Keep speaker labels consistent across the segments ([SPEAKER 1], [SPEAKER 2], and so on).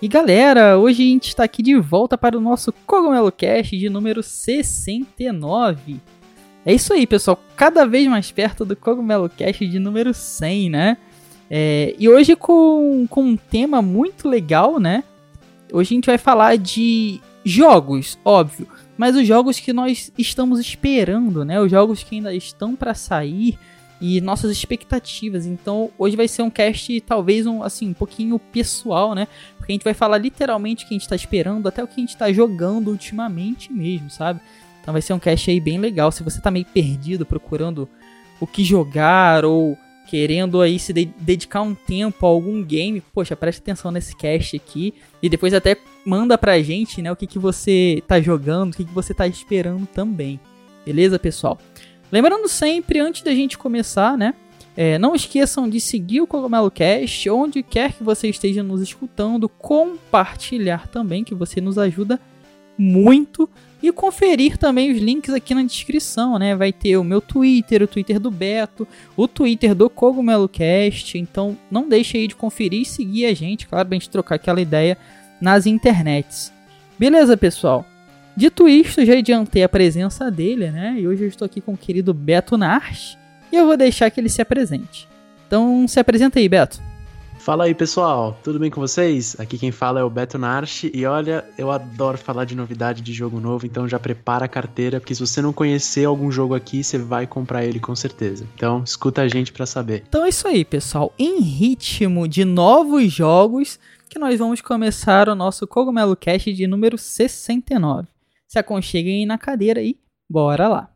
[SPEAKER 1] E galera, hoje a gente está aqui de volta para o nosso Cogumelo Cast de número 69. É isso aí, pessoal, cada vez mais perto do Cogumelo Cast de número 100, né? É, e hoje com, com um tema muito legal, né? Hoje a gente vai falar de jogos, óbvio, mas os jogos que nós estamos esperando, né? Os jogos que ainda estão para sair e nossas expectativas. Então, hoje vai ser um cast talvez um assim, um pouquinho pessoal, né? Porque a gente vai falar literalmente o que a gente tá esperando, até o que a gente tá jogando ultimamente mesmo, sabe? Então vai ser um cast aí bem legal. Se você tá meio perdido procurando o que jogar ou querendo aí se de dedicar um tempo a algum game, poxa, preste atenção nesse cast aqui e depois até manda pra gente, né, o que, que você tá jogando, o que, que você tá esperando também. Beleza, pessoal? Lembrando sempre, antes da gente começar, né? É, não esqueçam de seguir o Cogumelo Cast, onde quer que você esteja nos escutando, compartilhar também, que você nos ajuda muito, e conferir também os links aqui na descrição, né? Vai ter o meu Twitter, o Twitter do Beto, o Twitter do Cogumelo Cast, então não deixe aí de conferir e seguir a gente, claro, pra gente trocar aquela ideia nas internets. Beleza, pessoal? Dito isto, já adiantei a presença dele, né? E hoje eu estou aqui com o querido Beto Nars e eu vou deixar que ele se apresente. Então, se apresenta aí, Beto.
[SPEAKER 2] Fala aí, pessoal. Tudo bem com vocês? Aqui quem fala é o Beto Narchi e olha, eu adoro falar de novidade de jogo novo, então já prepara a carteira, porque se você não conhecer algum jogo aqui, você vai comprar ele com certeza. Então, escuta a gente para saber.
[SPEAKER 1] Então é isso aí, pessoal. Em ritmo de novos jogos, que nós vamos começar o nosso Cogumelo Cast de número 69 se aconcheguem na cadeira e bora lá!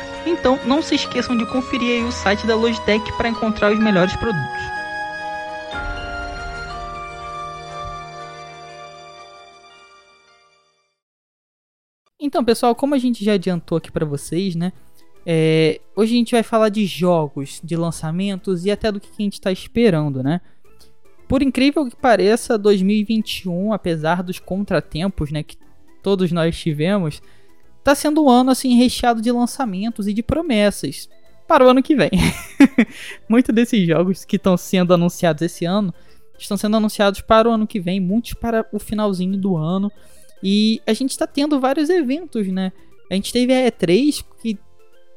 [SPEAKER 1] Então não se esqueçam de conferir o site da Logitech para encontrar os melhores produtos. Então, pessoal, como a gente já adiantou aqui para vocês, né? É, hoje a gente vai falar de jogos, de lançamentos e até do que a gente está esperando, né? Por incrível que pareça, 2021, apesar dos contratempos, né, que todos nós tivemos, tá sendo um ano assim recheado de lançamentos e de promessas para o ano que vem. muitos desses jogos que estão sendo anunciados esse ano estão sendo anunciados para o ano que vem, muitos para o finalzinho do ano. E a gente está tendo vários eventos, né? A gente teve a E3, que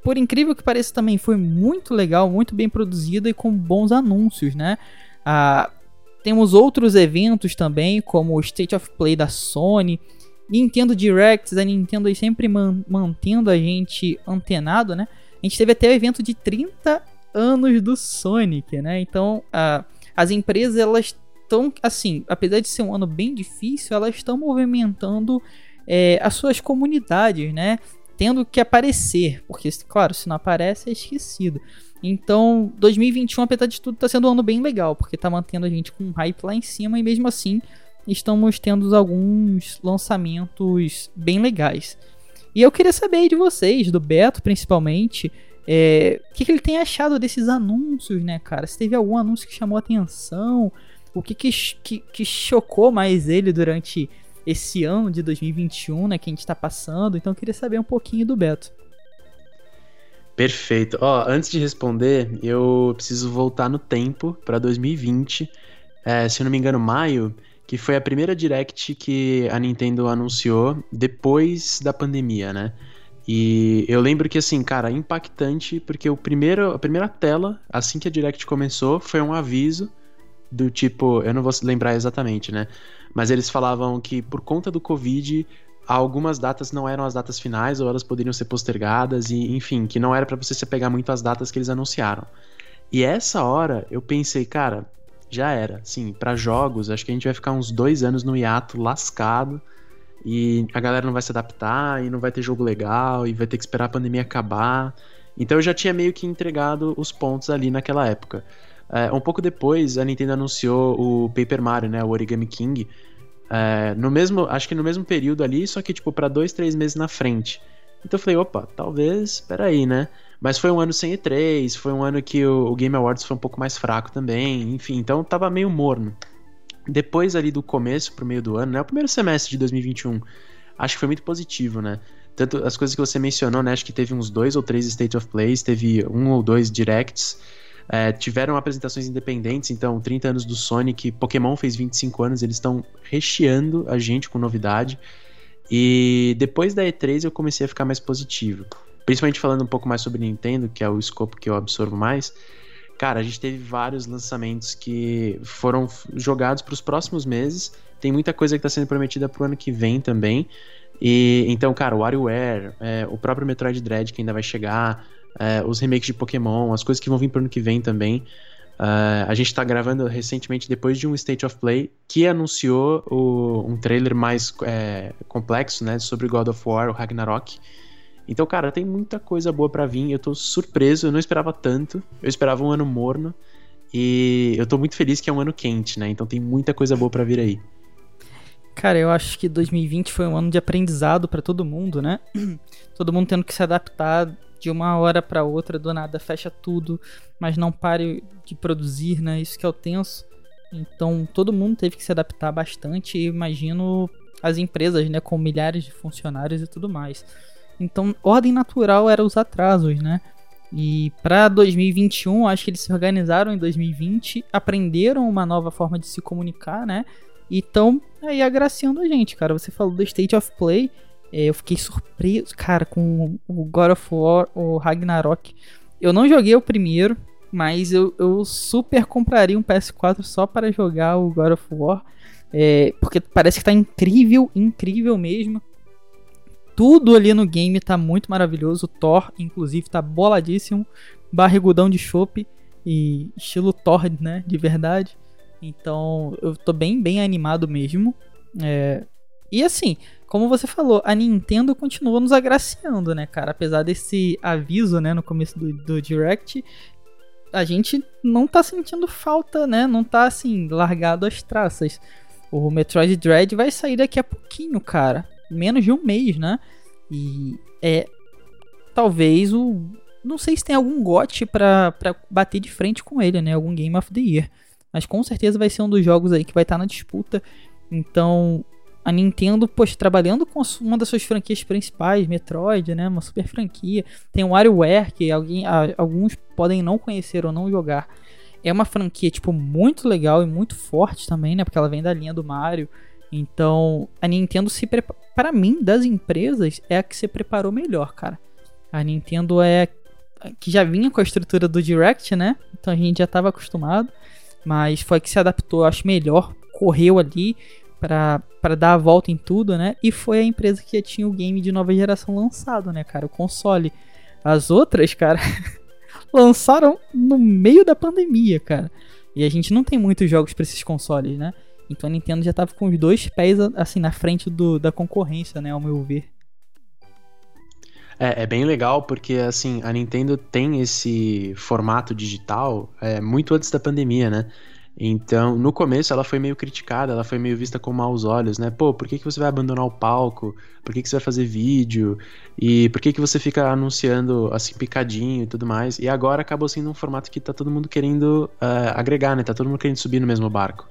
[SPEAKER 1] por incrível que pareça também foi muito legal, muito bem produzida e com bons anúncios, né? A, temos outros eventos também, como o State of Play da Sony, Nintendo Directs, a Nintendo aí sempre man mantendo a gente antenado, né? A gente teve até o evento de 30 anos do Sonic, né? Então, uh, as empresas, elas estão, assim, apesar de ser um ano bem difícil, elas estão movimentando é, as suas comunidades, né? Tendo que aparecer, porque, claro, se não aparece é esquecido. Então, 2021, apesar de tudo, está sendo um ano bem legal, porque está mantendo a gente com um hype lá em cima e mesmo assim estamos tendo alguns lançamentos bem legais. E eu queria saber de vocês, do Beto principalmente, é, o que, que, ele tem achado desses anúncios, né, cara? Se teve algum anúncio que chamou atenção, o que, que, que, que chocou mais ele durante esse ano de 2021, né, que a gente está passando. Então eu queria saber um pouquinho do Beto.
[SPEAKER 2] Perfeito. Ó, antes de responder, eu preciso voltar no tempo para 2020. É, se eu não me engano, maio, que foi a primeira direct que a Nintendo anunciou depois da pandemia, né? E eu lembro que, assim, cara, impactante, porque o primeiro, a primeira tela, assim que a direct começou, foi um aviso do tipo, eu não vou lembrar exatamente, né? Mas eles falavam que por conta do Covid, algumas datas não eram as datas finais ou elas poderiam ser postergadas e enfim, que não era para você se pegar muito às datas que eles anunciaram. E essa hora eu pensei, cara, já era. Sim, para jogos, acho que a gente vai ficar uns dois anos no hiato lascado e a galera não vai se adaptar e não vai ter jogo legal e vai ter que esperar a pandemia acabar. Então eu já tinha meio que entregado os pontos ali naquela época. É, um pouco depois, a Nintendo anunciou o Paper Mario, né, o Origami King, é, no mesmo, acho que no mesmo período ali, só que tipo para dois, três meses na frente. Então eu falei, opa, talvez, peraí, né? Mas foi um ano sem E3, foi um ano que o, o, Game Awards foi um pouco mais fraco também, enfim, então tava meio morno. Depois ali do começo pro meio do ano, né? O primeiro semestre de 2021, acho que foi muito positivo, né? Tanto as coisas que você mencionou, né? Acho que teve uns dois ou três State of Plays, teve um ou dois Directs. É, tiveram apresentações independentes, então 30 anos do Sonic, Pokémon fez 25 anos, eles estão recheando a gente com novidade. E depois da E3 eu comecei a ficar mais positivo. Principalmente falando um pouco mais sobre Nintendo, que é o escopo que eu absorvo mais. Cara, a gente teve vários lançamentos que foram jogados para os próximos meses. Tem muita coisa que está sendo prometida para o ano que vem também. E então, cara, o WarioWare, é, o próprio Metroid Dread que ainda vai chegar, é, os remakes de Pokémon, as coisas que vão vir pro ano que vem também. Uh, a gente está gravando recentemente depois de um State of Play que anunciou o, um trailer mais é, complexo, né, sobre God of War, o Ragnarok. Então, cara, tem muita coisa boa para vir. Eu tô surpreso, eu não esperava tanto. Eu esperava um ano morno. E eu tô muito feliz que é um ano quente, né? Então tem muita coisa boa para vir aí.
[SPEAKER 1] Cara, eu acho que 2020 foi um ano de aprendizado para todo mundo, né? todo mundo tendo que se adaptar de uma hora para outra, do nada fecha tudo, mas não pare de produzir, né? Isso que é o tenso. Então todo mundo teve que se adaptar bastante, e imagino as empresas, né, com milhares de funcionários e tudo mais. Então, ordem natural era os atrasos, né? E para 2021, acho que eles se organizaram em 2020, aprenderam uma nova forma de se comunicar, né? E estão aí agraciando a gente, cara. Você falou do State of Play. É, eu fiquei surpreso, cara, com o God of War, o Ragnarok. Eu não joguei o primeiro, mas eu, eu super compraria um PS4 só para jogar o God of War. É, porque parece que tá incrível, incrível mesmo. Tudo ali no game tá muito maravilhoso. O Thor, inclusive, tá boladíssimo. Barrigudão de chope e estilo Thor, né? De verdade. Então, eu tô bem, bem animado mesmo. É... E assim, como você falou, a Nintendo continua nos agraciando, né, cara? Apesar desse aviso, né, no começo do, do Direct, a gente não tá sentindo falta, né? Não tá, assim, largado as traças. O Metroid Dread vai sair daqui a pouquinho, cara. Menos de um mês, né? E é. Talvez o. Não sei se tem algum GOT pra, pra bater de frente com ele, né? Algum Game of the Year. Mas com certeza vai ser um dos jogos aí que vai estar tá na disputa. Então, a Nintendo, poxa, trabalhando com uma das suas franquias principais, Metroid, né? Uma super franquia. Tem o WarioWare, que alguém, alguns podem não conhecer ou não jogar. É uma franquia, tipo, muito legal e muito forte também, né? Porque ela vem da linha do Mario. Então, a Nintendo se prepara. Para mim, das empresas, é a que se preparou melhor, cara. A Nintendo é. que já vinha com a estrutura do Direct, né? Então a gente já estava acostumado. Mas foi que se adaptou, acho melhor, correu ali para dar a volta em tudo, né? E foi a empresa que já tinha o game de nova geração lançado, né, cara? O console. As outras, cara, lançaram no meio da pandemia, cara. E a gente não tem muitos jogos para esses consoles, né? Então a Nintendo já tava com os dois pés assim na frente do, da concorrência, né, ao meu ver.
[SPEAKER 2] É, é, bem legal porque, assim, a Nintendo tem esse formato digital é, muito antes da pandemia, né? Então, no começo ela foi meio criticada, ela foi meio vista com maus olhos, né? Pô, por que, que você vai abandonar o palco? Por que, que você vai fazer vídeo? E por que, que você fica anunciando assim picadinho e tudo mais? E agora acabou sendo um formato que tá todo mundo querendo uh, agregar, né? Tá todo mundo querendo subir no mesmo barco.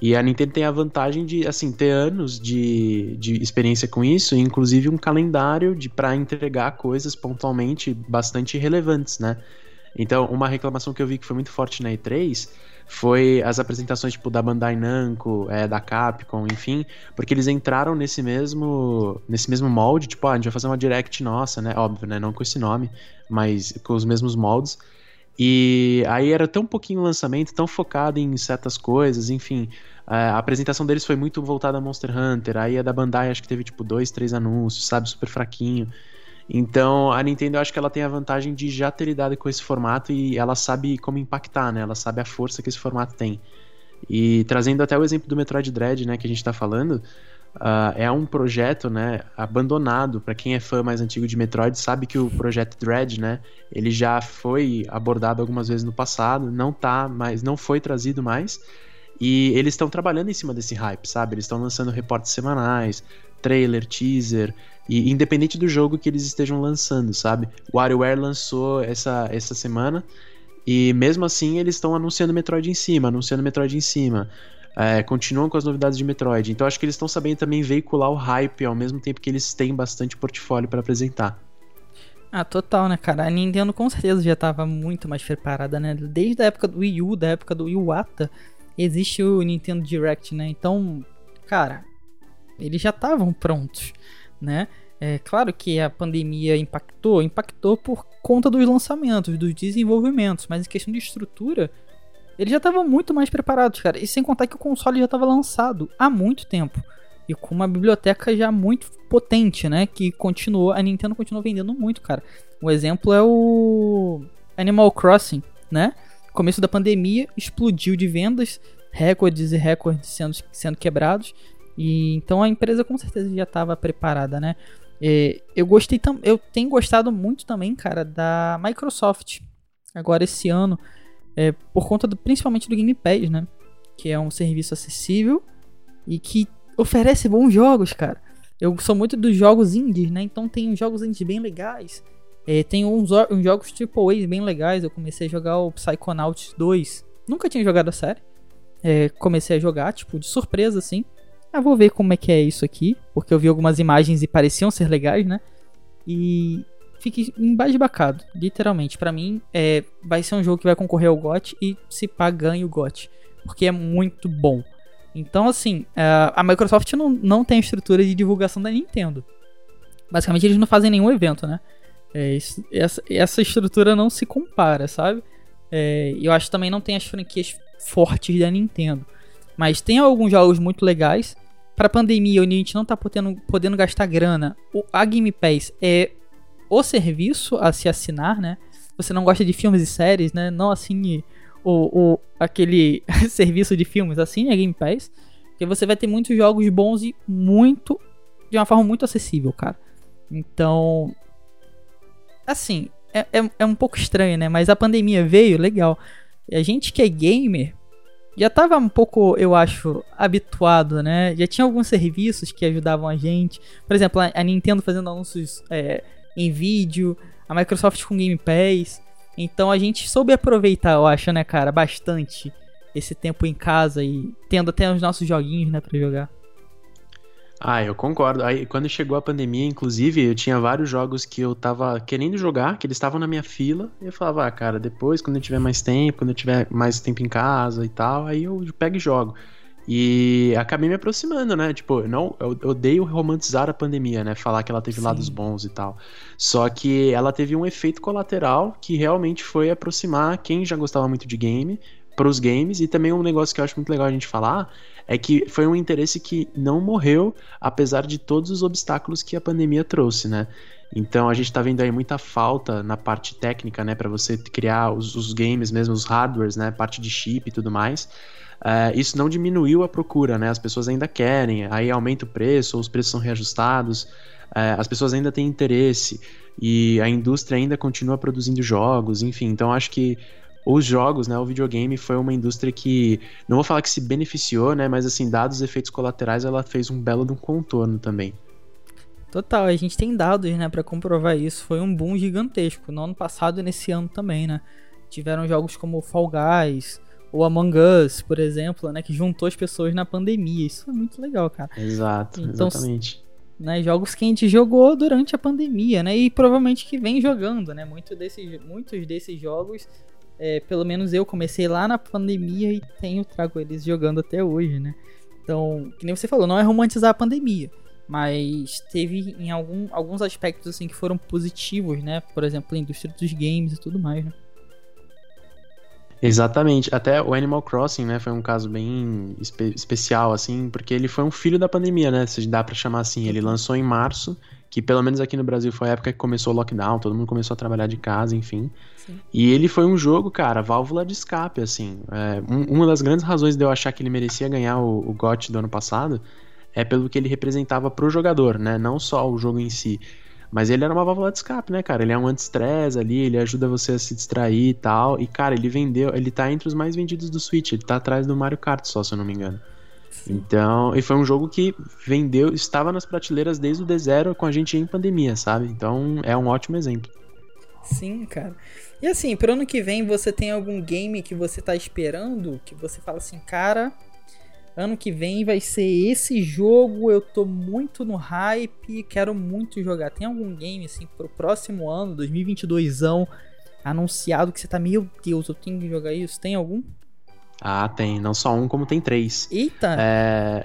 [SPEAKER 2] E a Nintendo tem a vantagem de, assim, ter anos de, de experiência com isso, inclusive um calendário de para entregar coisas pontualmente bastante relevantes, né? Então, uma reclamação que eu vi que foi muito forte na E3 foi as apresentações tipo da Bandai Namco, é, da Capcom, enfim, porque eles entraram nesse mesmo nesse mesmo molde, tipo, ah, a gente vai fazer uma direct nossa, né? Óbvio, né? Não com esse nome, mas com os mesmos moldes. E aí era tão pouquinho lançamento, tão focado em certas coisas, enfim. A apresentação deles foi muito voltada a Monster Hunter. Aí a da Bandai acho que teve tipo dois, três anúncios, sabe? Super fraquinho. Então a Nintendo eu acho que ela tem a vantagem de já ter lidado com esse formato e ela sabe como impactar, né? Ela sabe a força que esse formato tem. E trazendo até o exemplo do Metroid Dread, né, que a gente tá falando, uh, é um projeto, né, abandonado. Para quem é fã mais antigo de Metroid, sabe que o projeto Dread, né, ele já foi abordado algumas vezes no passado, não tá, mas não foi trazido mais. E eles estão trabalhando em cima desse hype, sabe? Eles estão lançando reportes semanais, trailer, teaser, e independente do jogo que eles estejam lançando, sabe? O WarioWare lançou essa, essa semana e mesmo assim eles estão anunciando Metroid em cima, anunciando Metroid em cima. É, continuam com as novidades de Metroid. Então acho que eles estão sabendo também veicular o hype ao mesmo tempo que eles têm bastante portfólio para apresentar.
[SPEAKER 1] Ah, total, né, cara? A Nintendo com certeza já estava muito mais preparada, né? Desde a época do Wii U, da época do Iwata, existe o Nintendo Direct, né? Então, cara, eles já estavam prontos, né? É claro que a pandemia impactou, impactou por conta dos lançamentos, dos desenvolvimentos, mas em questão de estrutura, eles já estavam muito mais preparados, cara. E sem contar que o console já estava lançado há muito tempo. E com uma biblioteca já muito potente, né? Que continuou, a Nintendo continuou vendendo muito, cara. Um exemplo é o Animal Crossing, né? começo da pandemia explodiu de vendas, recordes e recordes sendo, sendo quebrados. E então a empresa com certeza já estava preparada, né? É, eu gostei eu tenho gostado muito também, cara, da Microsoft. Agora esse ano, é, por conta do, principalmente do Game Pass, né? Que é um serviço acessível e que oferece bons jogos, cara. Eu sou muito dos jogos indies, né? Então tem jogos indies bem legais. É, tem uns, uns jogos AAA bem legais. Eu comecei a jogar o Psychonauts 2. Nunca tinha jogado a série. É, comecei a jogar, tipo, de surpresa, assim. Ah, vou ver como é que é isso aqui. Porque eu vi algumas imagens e pareciam ser legais, né? E fiquei embasbacado, literalmente. para mim, é, vai ser um jogo que vai concorrer ao GOT e se pá, ganha o GOT. Porque é muito bom. Então, assim, a Microsoft não, não tem estrutura de divulgação da Nintendo. Basicamente, eles não fazem nenhum evento, né? É, isso, essa, essa estrutura não se compara, sabe? É, eu acho que também não tem as franquias fortes da Nintendo. Mas tem alguns jogos muito legais. Pra pandemia, onde a gente não tá podendo, podendo gastar grana, o, a Game Pass é o serviço a se assinar, né? Você não gosta de filmes e séries, né? Não assine o, o, aquele serviço de filmes, assine a Game Pass. Porque você vai ter muitos jogos bons e muito. de uma forma muito acessível, cara. Então, assim, é, é, é, um pouco estranho, né? Mas a pandemia veio, legal. E a gente que é gamer já tava um pouco, eu acho, habituado, né? Já tinha alguns serviços que ajudavam a gente. Por exemplo, a, a Nintendo fazendo anúncios é, em vídeo, a Microsoft com Game Pass. Então a gente soube aproveitar, eu acho, né, cara, bastante esse tempo em casa e tendo até os nossos joguinhos, né, pra jogar.
[SPEAKER 2] Ah, eu concordo. Aí, quando chegou a pandemia, inclusive, eu tinha vários jogos que eu tava querendo jogar, que eles estavam na minha fila, e eu falava, ah, cara, depois, quando eu tiver mais tempo, quando eu tiver mais tempo em casa e tal, aí eu pego e jogo. E acabei me aproximando, né? Tipo, eu não, eu odeio romantizar a pandemia, né? Falar que ela teve Sim. lados bons e tal. Só que ela teve um efeito colateral que realmente foi aproximar quem já gostava muito de game para os games e também um negócio que eu acho muito legal a gente falar é que foi um interesse que não morreu, apesar de todos os obstáculos que a pandemia trouxe, né? Então a gente tá vendo aí muita falta na parte técnica, né, para você criar os, os, games mesmo, os hardwares, né, parte de chip e tudo mais. Uh, isso não diminuiu a procura, né? As pessoas ainda querem, aí aumenta o preço, ou os preços são reajustados, uh, as pessoas ainda têm interesse e a indústria ainda continua produzindo jogos, enfim. Então acho que os jogos, né, o videogame foi uma indústria que, não vou falar que se beneficiou, né, mas assim, dados os efeitos colaterais, ela fez um belo de um contorno também.
[SPEAKER 1] Total, a gente tem dados, né, para comprovar isso. Foi um boom gigantesco no ano passado e nesse ano também, né? Tiveram jogos como Fall Guys, ou Among Us, por exemplo, né, que juntou as pessoas na pandemia. Isso foi muito legal, cara.
[SPEAKER 2] Exato, então, exatamente.
[SPEAKER 1] Né, jogos que a gente jogou durante a pandemia, né? E provavelmente que vem jogando, né? Muito desses, muitos desses jogos é, pelo menos eu comecei lá na pandemia e tenho trago eles jogando até hoje, né? Então, que nem você falou, não é romantizar a pandemia, mas teve em algum, alguns aspectos assim que foram positivos, né? Por exemplo, a indústria dos games e tudo mais, né?
[SPEAKER 2] Exatamente. Até o Animal Crossing, né, foi um caso bem espe especial, assim, porque ele foi um filho da pandemia, né, se dá para chamar assim. Ele lançou em março, que pelo menos aqui no Brasil foi a época que começou o lockdown, todo mundo começou a trabalhar de casa, enfim. Sim. E ele foi um jogo, cara, válvula de escape, assim. É, um, uma das grandes razões de eu achar que ele merecia ganhar o, o GOT do ano passado é pelo que ele representava pro jogador, né, não só o jogo em si. Mas ele era uma válvula de escape, né, cara? Ele é um anti-stress ali, ele ajuda você a se distrair e tal. E, cara, ele vendeu, ele tá entre os mais vendidos do Switch, ele tá atrás do Mario Kart só, se eu não me engano. Então, e foi um jogo que vendeu, estava nas prateleiras desde o D0 com a gente em pandemia, sabe? Então, é um ótimo exemplo.
[SPEAKER 1] Sim, cara. E assim, pro ano que vem, você tem algum game que você tá esperando? Que você fala assim, cara, Ano que vem vai ser esse jogo, eu tô muito no hype, quero muito jogar. Tem algum game assim pro próximo ano, 2022ão, anunciado que você tá, meu Deus, eu tenho que jogar isso? Tem algum?
[SPEAKER 2] Ah, tem. Não só um, como tem três.
[SPEAKER 1] Eita!
[SPEAKER 2] É...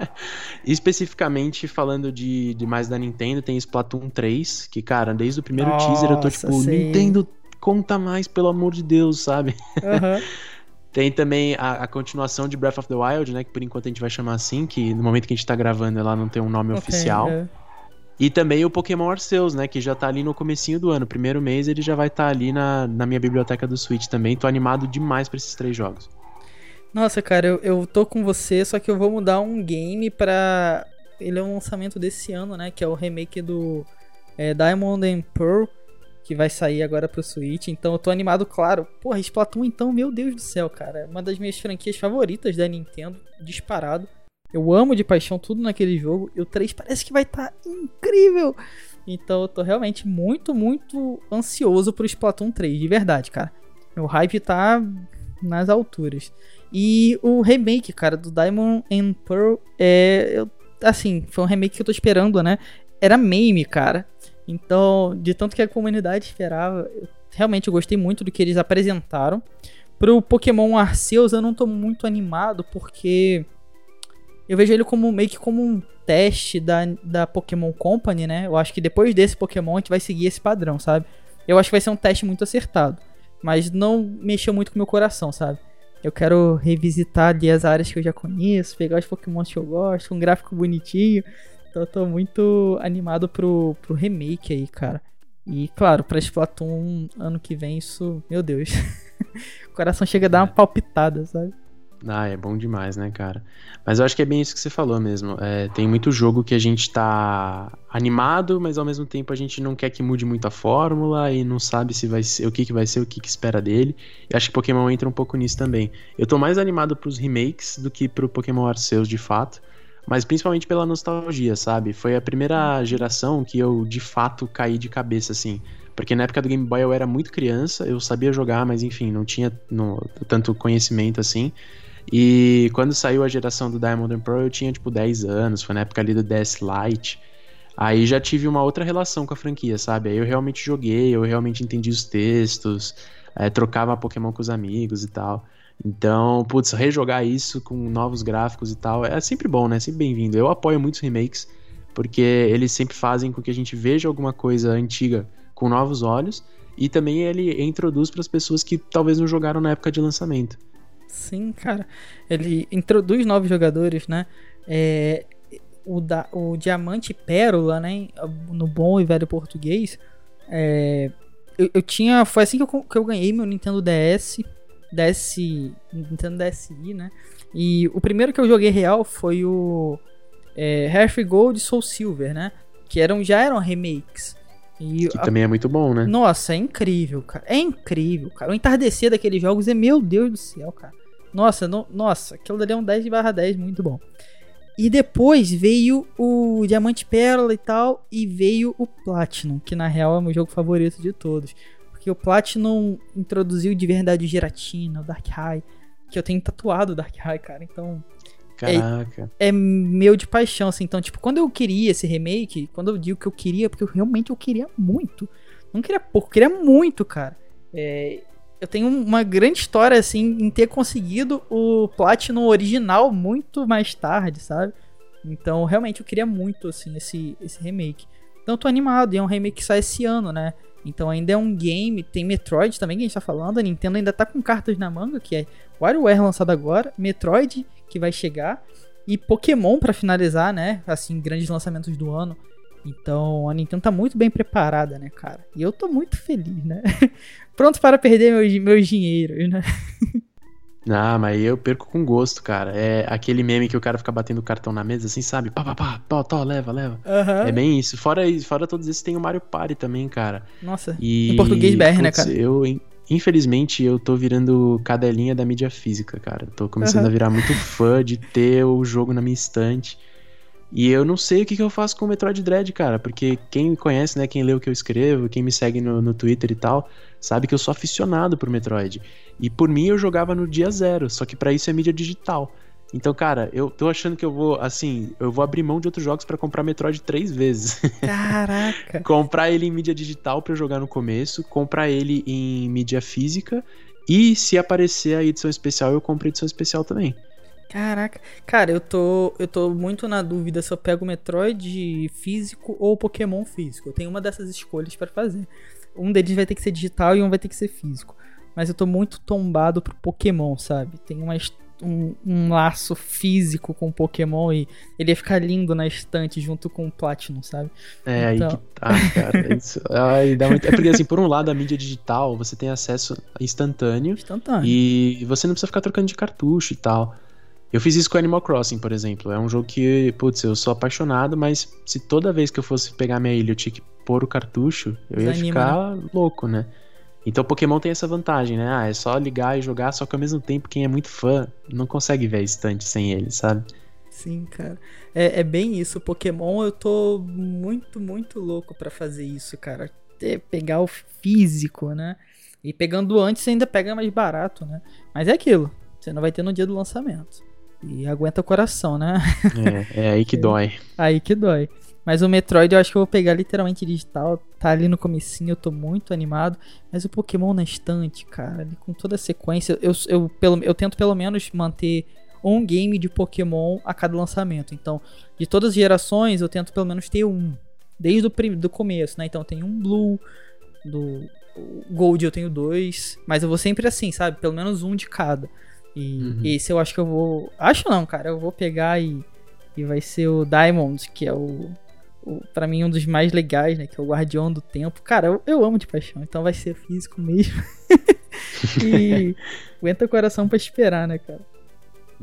[SPEAKER 2] Especificamente falando de, de mais da Nintendo, tem Splatoon 3, que, cara, desde o primeiro Nossa, teaser eu tô tipo, sim. Nintendo, conta mais, pelo amor de Deus, sabe? Uhum. Tem também a, a, continuação de Breath of the Wild, né? Que por enquanto a gente vai chamar assim, que no momento que a gente tá gravando ela não tem um nome okay, oficial. É. E também o Pokémon Arceus, né? Que já tá ali no comecinho do ano. Primeiro mês ele já vai estar tá ali na, na minha biblioteca do Switch também. Tô animado demais para esses três jogos.
[SPEAKER 1] Nossa, cara, eu, eu tô com você, só que eu vou mudar um game pra. Ele é um lançamento desse ano, né? Que é o remake do é, Diamond and Pearl que vai sair agora pro Switch. Então eu tô animado, claro. Porra, Splatoon então, meu Deus do céu, cara. É uma das minhas franquias favoritas da Nintendo, disparado. Eu amo de paixão tudo naquele jogo. E o 3 parece que vai estar tá incrível. Então eu tô realmente muito, muito ansioso pro Splatoon 3, de verdade, cara. O hype tá nas alturas. E o remake, cara, do Diamond and Pearl é. Eu, assim, foi um remake que eu tô esperando, né? Era meme, cara. Então, de tanto que a comunidade esperava, eu, realmente eu gostei muito do que eles apresentaram. Pro Pokémon Arceus eu não tô muito animado porque eu vejo ele como meio que como um teste da, da Pokémon Company, né? Eu acho que depois desse Pokémon a gente vai seguir esse padrão, sabe? Eu acho que vai ser um teste muito acertado, mas não mexeu muito com o meu coração, sabe? Eu quero revisitar ali as áreas que eu já conheço, pegar os Pokémon que eu gosto, um gráfico bonitinho, então eu tô muito animado pro, pro remake aí, cara. E claro, pra Splatoon ano que vem, isso, meu Deus. o coração chega a dar uma é. palpitada, sabe?
[SPEAKER 2] Ah, é bom demais, né, cara? Mas eu acho que é bem isso que você falou mesmo. É, tem muito jogo que a gente tá animado, mas ao mesmo tempo a gente não quer que mude muito a fórmula e não sabe se vai ser o que, que vai ser, o que, que espera dele. E acho que Pokémon entra um pouco nisso também. Eu tô mais animado pros remakes do que pro Pokémon Arceus, de fato mas principalmente pela nostalgia, sabe? Foi a primeira geração que eu de fato caí de cabeça, assim. Porque na época do Game Boy eu era muito criança, eu sabia jogar, mas enfim, não tinha no, tanto conhecimento assim. E quando saiu a geração do Diamond and Pearl, eu tinha tipo 10 anos, foi na época ali do DS Lite. Aí já tive uma outra relação com a franquia, sabe? Aí eu realmente joguei, eu realmente entendi os textos, é, trocava Pokémon com os amigos e tal. Então, putz, rejogar isso com novos gráficos e tal é sempre bom, né? Sempre bem-vindo. Eu apoio muitos remakes, porque eles sempre fazem com que a gente veja alguma coisa antiga com novos olhos e também ele introduz para as pessoas que talvez não jogaram na época de lançamento.
[SPEAKER 1] Sim, cara. Ele introduz novos jogadores, né? É, o, da, o Diamante Pérola, né? No bom e velho português. É, eu, eu, tinha. Foi assim que eu, que eu ganhei meu Nintendo DS. DS, Nintendo DSi, né? E o primeiro que eu joguei real foi o é, Hearth Gold e Soul Silver, né? Que eram, já eram remakes.
[SPEAKER 2] E que a... também é muito bom, né?
[SPEAKER 1] Nossa, é incrível, cara. É incrível, cara. O entardecer daqueles jogos é, meu Deus do céu, cara. Nossa, no... nossa, aquilo dali é um 10 barra 10, muito bom. E depois veio o Diamante Pérola e tal, e veio o Platinum, que na real é o meu jogo favorito de todos. Porque o Platinum introduziu de verdade o Giratina, o Dark High. Que eu tenho tatuado o Dark High, cara. Então.
[SPEAKER 2] Caraca.
[SPEAKER 1] É, é, meu de paixão, assim. Então, tipo, quando eu queria esse remake, quando eu digo que eu queria, porque eu realmente eu queria muito. Não queria pouco, eu queria muito, cara. É, eu tenho uma grande história, assim, em ter conseguido o Platinum original muito mais tarde, sabe? Então, realmente, eu queria muito, assim, esse, esse remake. Então, eu tô animado. E é um remake que sai esse ano, né? Então ainda é um game. Tem Metroid também que a gente tá falando. A Nintendo ainda tá com cartas na manga, que é WarioWare lançado agora, Metroid que vai chegar e Pokémon para finalizar, né? Assim, grandes lançamentos do ano. Então a Nintendo tá muito bem preparada, né, cara? E eu tô muito feliz, né? Pronto para perder meus, meus dinheiros, né?
[SPEAKER 2] Ah, mas eu perco com gosto, cara. É aquele meme que o cara fica batendo cartão na mesa, assim, sabe? Pá, pá, pá, pá, tó, leva, leva.
[SPEAKER 1] Uhum.
[SPEAKER 2] É bem isso. Fora, fora todos esses, tem o Mario Party também, cara.
[SPEAKER 1] Nossa,
[SPEAKER 2] E,
[SPEAKER 1] em português BR, né, cara?
[SPEAKER 2] Eu, in- infelizmente, eu tô virando cadelinha da mídia física, cara. Tô começando
[SPEAKER 1] Aham.
[SPEAKER 2] a virar muito fã de ter o jogo na minha estante. E eu não sei o que, que eu faço com o Metroid Dread, cara, porque quem me conhece, né, quem lê o que eu escrevo, quem me segue no, no Twitter e tal, sabe que eu sou aficionado por Metroid. E por mim eu jogava no dia zero, só que pra isso é mídia digital. Então, cara, eu tô achando que eu vou, assim, eu vou abrir mão de outros jogos pra comprar Metroid três vezes.
[SPEAKER 1] Caraca.
[SPEAKER 2] comprar ele em mídia digital pra eu jogar no começo, comprar ele em mídia física e se aparecer a edição especial, eu compro a edição especial também.
[SPEAKER 1] Caraca. Cara, eu tô, eu tô muito na dúvida se eu pego o Metroid físico ou o Pokémon físico. Eu tenho uma dessas escolhas pra fazer. Um deles vai ter que ser digital e um vai ter que ser físico. Mas eu tô muito tombado pro Pokémon, sabe? Tem uma, um, um laço físico com o Pokémon e ele ia ficar lindo na estante junto com o Platinum, sabe?
[SPEAKER 2] É
[SPEAKER 1] Então.
[SPEAKER 2] aí que tá, cara. Isso, ai, dá muito... É porque, assim, por um lado, a mídia digital, você tem acesso instantâneo
[SPEAKER 1] Instantâneo.
[SPEAKER 2] e você não precisa ficar trocando de cartucho e tal. Eu fiz isso com Animal Crossing, por exemplo. É um jogo que, putz, eu sou apaixonado, mas se toda vez que eu fosse pegar minha ilha eu tinha que pôr o cartucho, eu ia
[SPEAKER 1] Desanima,
[SPEAKER 2] ficar louco, né? Então Pokémon tem essa vantagem, né? Ah, é só ligar e jogar, só que ao mesmo tempo quem é muito fã não consegue ver a estante sem ele, sabe?
[SPEAKER 1] Sim, cara. É, é bem isso. Pokémon, eu tô muito, muito louco pra fazer isso, cara. Ter- pegar o físico, né? E pegando antes, você ainda pega mais barato, né? Mas é aquilo. Você não vai ter no dia do lançamento. E aguenta o coração, né?
[SPEAKER 2] É, é aí que dói.
[SPEAKER 1] Aí que dói. Mas o Metroid eu acho que eu vou pegar literalmente digital. Tá ali no comecinho, eu tô muito animado. Mas o Pokémon na estante, cara, com toda a sequência, eu, eu, pelo, eu tento pelo menos manter um game de Pokémon a cada lançamento. Então, de todas as gerações, eu tento pelo menos ter um. Desde o do começo, né? Então tem um Blue, do Gold eu tenho dois. Mas eu vou sempre assim, sabe? Pelo menos um de cada. E
[SPEAKER 2] Uhum.
[SPEAKER 1] esse eu acho que eu vou. Acho não, cara. Eu vou pegar e. E vai ser o Diamond, que é o. o para mim, um dos mais legais, né? Que é o Guardião do Tempo. Cara, eu, eu amo de paixão. Então vai ser físico mesmo. e. Aguenta o coração pra esperar, né, cara?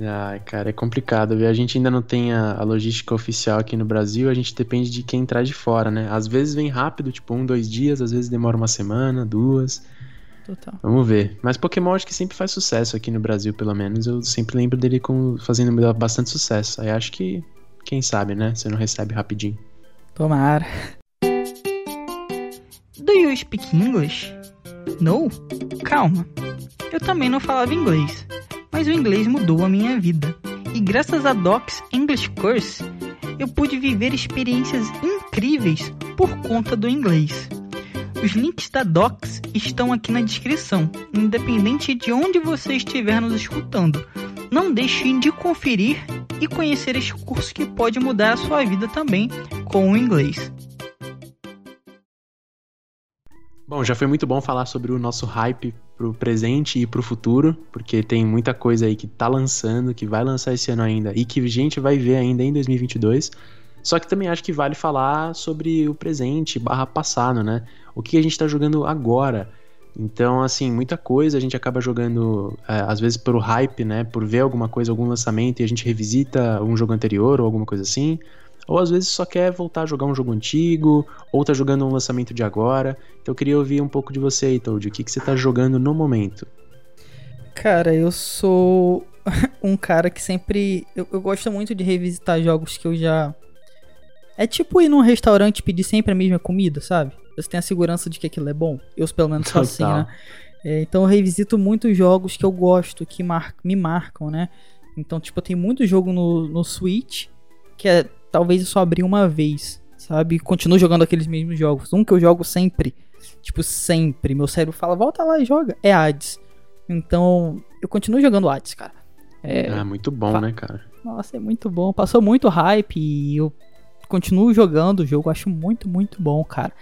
[SPEAKER 2] Ai, cara, é complicado. A gente ainda não tem a, a logística oficial aqui no Brasil, a gente depende de quem traz de fora, né? Às vezes vem rápido, tipo um, dois dias, às vezes demora uma semana, duas.
[SPEAKER 1] Total.
[SPEAKER 2] Vamos ver. Mas Pokémon acho que sempre faz sucesso aqui no Brasil, pelo menos. Eu sempre lembro dele com, fazendo bastante sucesso. Aí acho que, quem sabe, né? Você não recebe rapidinho.
[SPEAKER 1] Tomara.
[SPEAKER 3] Do you speak English? No? Calma. Eu também não falava inglês, mas o inglês mudou a minha vida. E graças a Docs English Course, eu pude viver experiências incríveis por conta do inglês. Os links da Docs estão aqui na descrição, independente de onde você estiver nos escutando. Não deixe de conferir e conhecer este curso que pode mudar a sua vida também com o inglês.
[SPEAKER 2] Bom, já foi muito bom falar sobre o nosso hype pro presente e pro futuro, porque tem muita coisa aí que tá lançando, que vai lançar esse ano ainda e que a gente vai ver ainda em 2022. Só que também acho que vale falar sobre o presente barra passado, né? O que a gente tá jogando agora. Então, assim, muita coisa a gente acaba jogando, é, às vezes, pelo hype, né? Por ver alguma coisa, algum lançamento e a gente revisita um jogo anterior ou alguma coisa assim. Ou às vezes só quer voltar a jogar um jogo antigo, ou tá jogando um lançamento de agora. Então eu queria ouvir um pouco de você aí, Toad. O que, que você tá jogando no momento?
[SPEAKER 1] Cara, eu sou um cara que sempre. Eu, eu gosto muito de revisitar jogos que eu já. É tipo ir num restaurante e pedir sempre a mesma comida, sabe? Você tem a segurança de que aquilo é bom. Eu, pelo menos, sou assim, né? É, então eu revisito muitos jogos que eu gosto, que mar me marcam, né? Então, tipo, tem muito jogo no, no Switch que é talvez eu só abri uma vez, sabe? E continuo jogando aqueles mesmos jogos. Um que eu jogo sempre, tipo, sempre. Meu cérebro fala, volta lá e joga. É Hades. Então, eu continuo jogando Hades, cara. É,
[SPEAKER 2] Ah, muito bom, né, cara?
[SPEAKER 1] nossa, é muito bom. Passou muito hype e eu continuo jogando o jogo. Acho muito, muito bom, cara.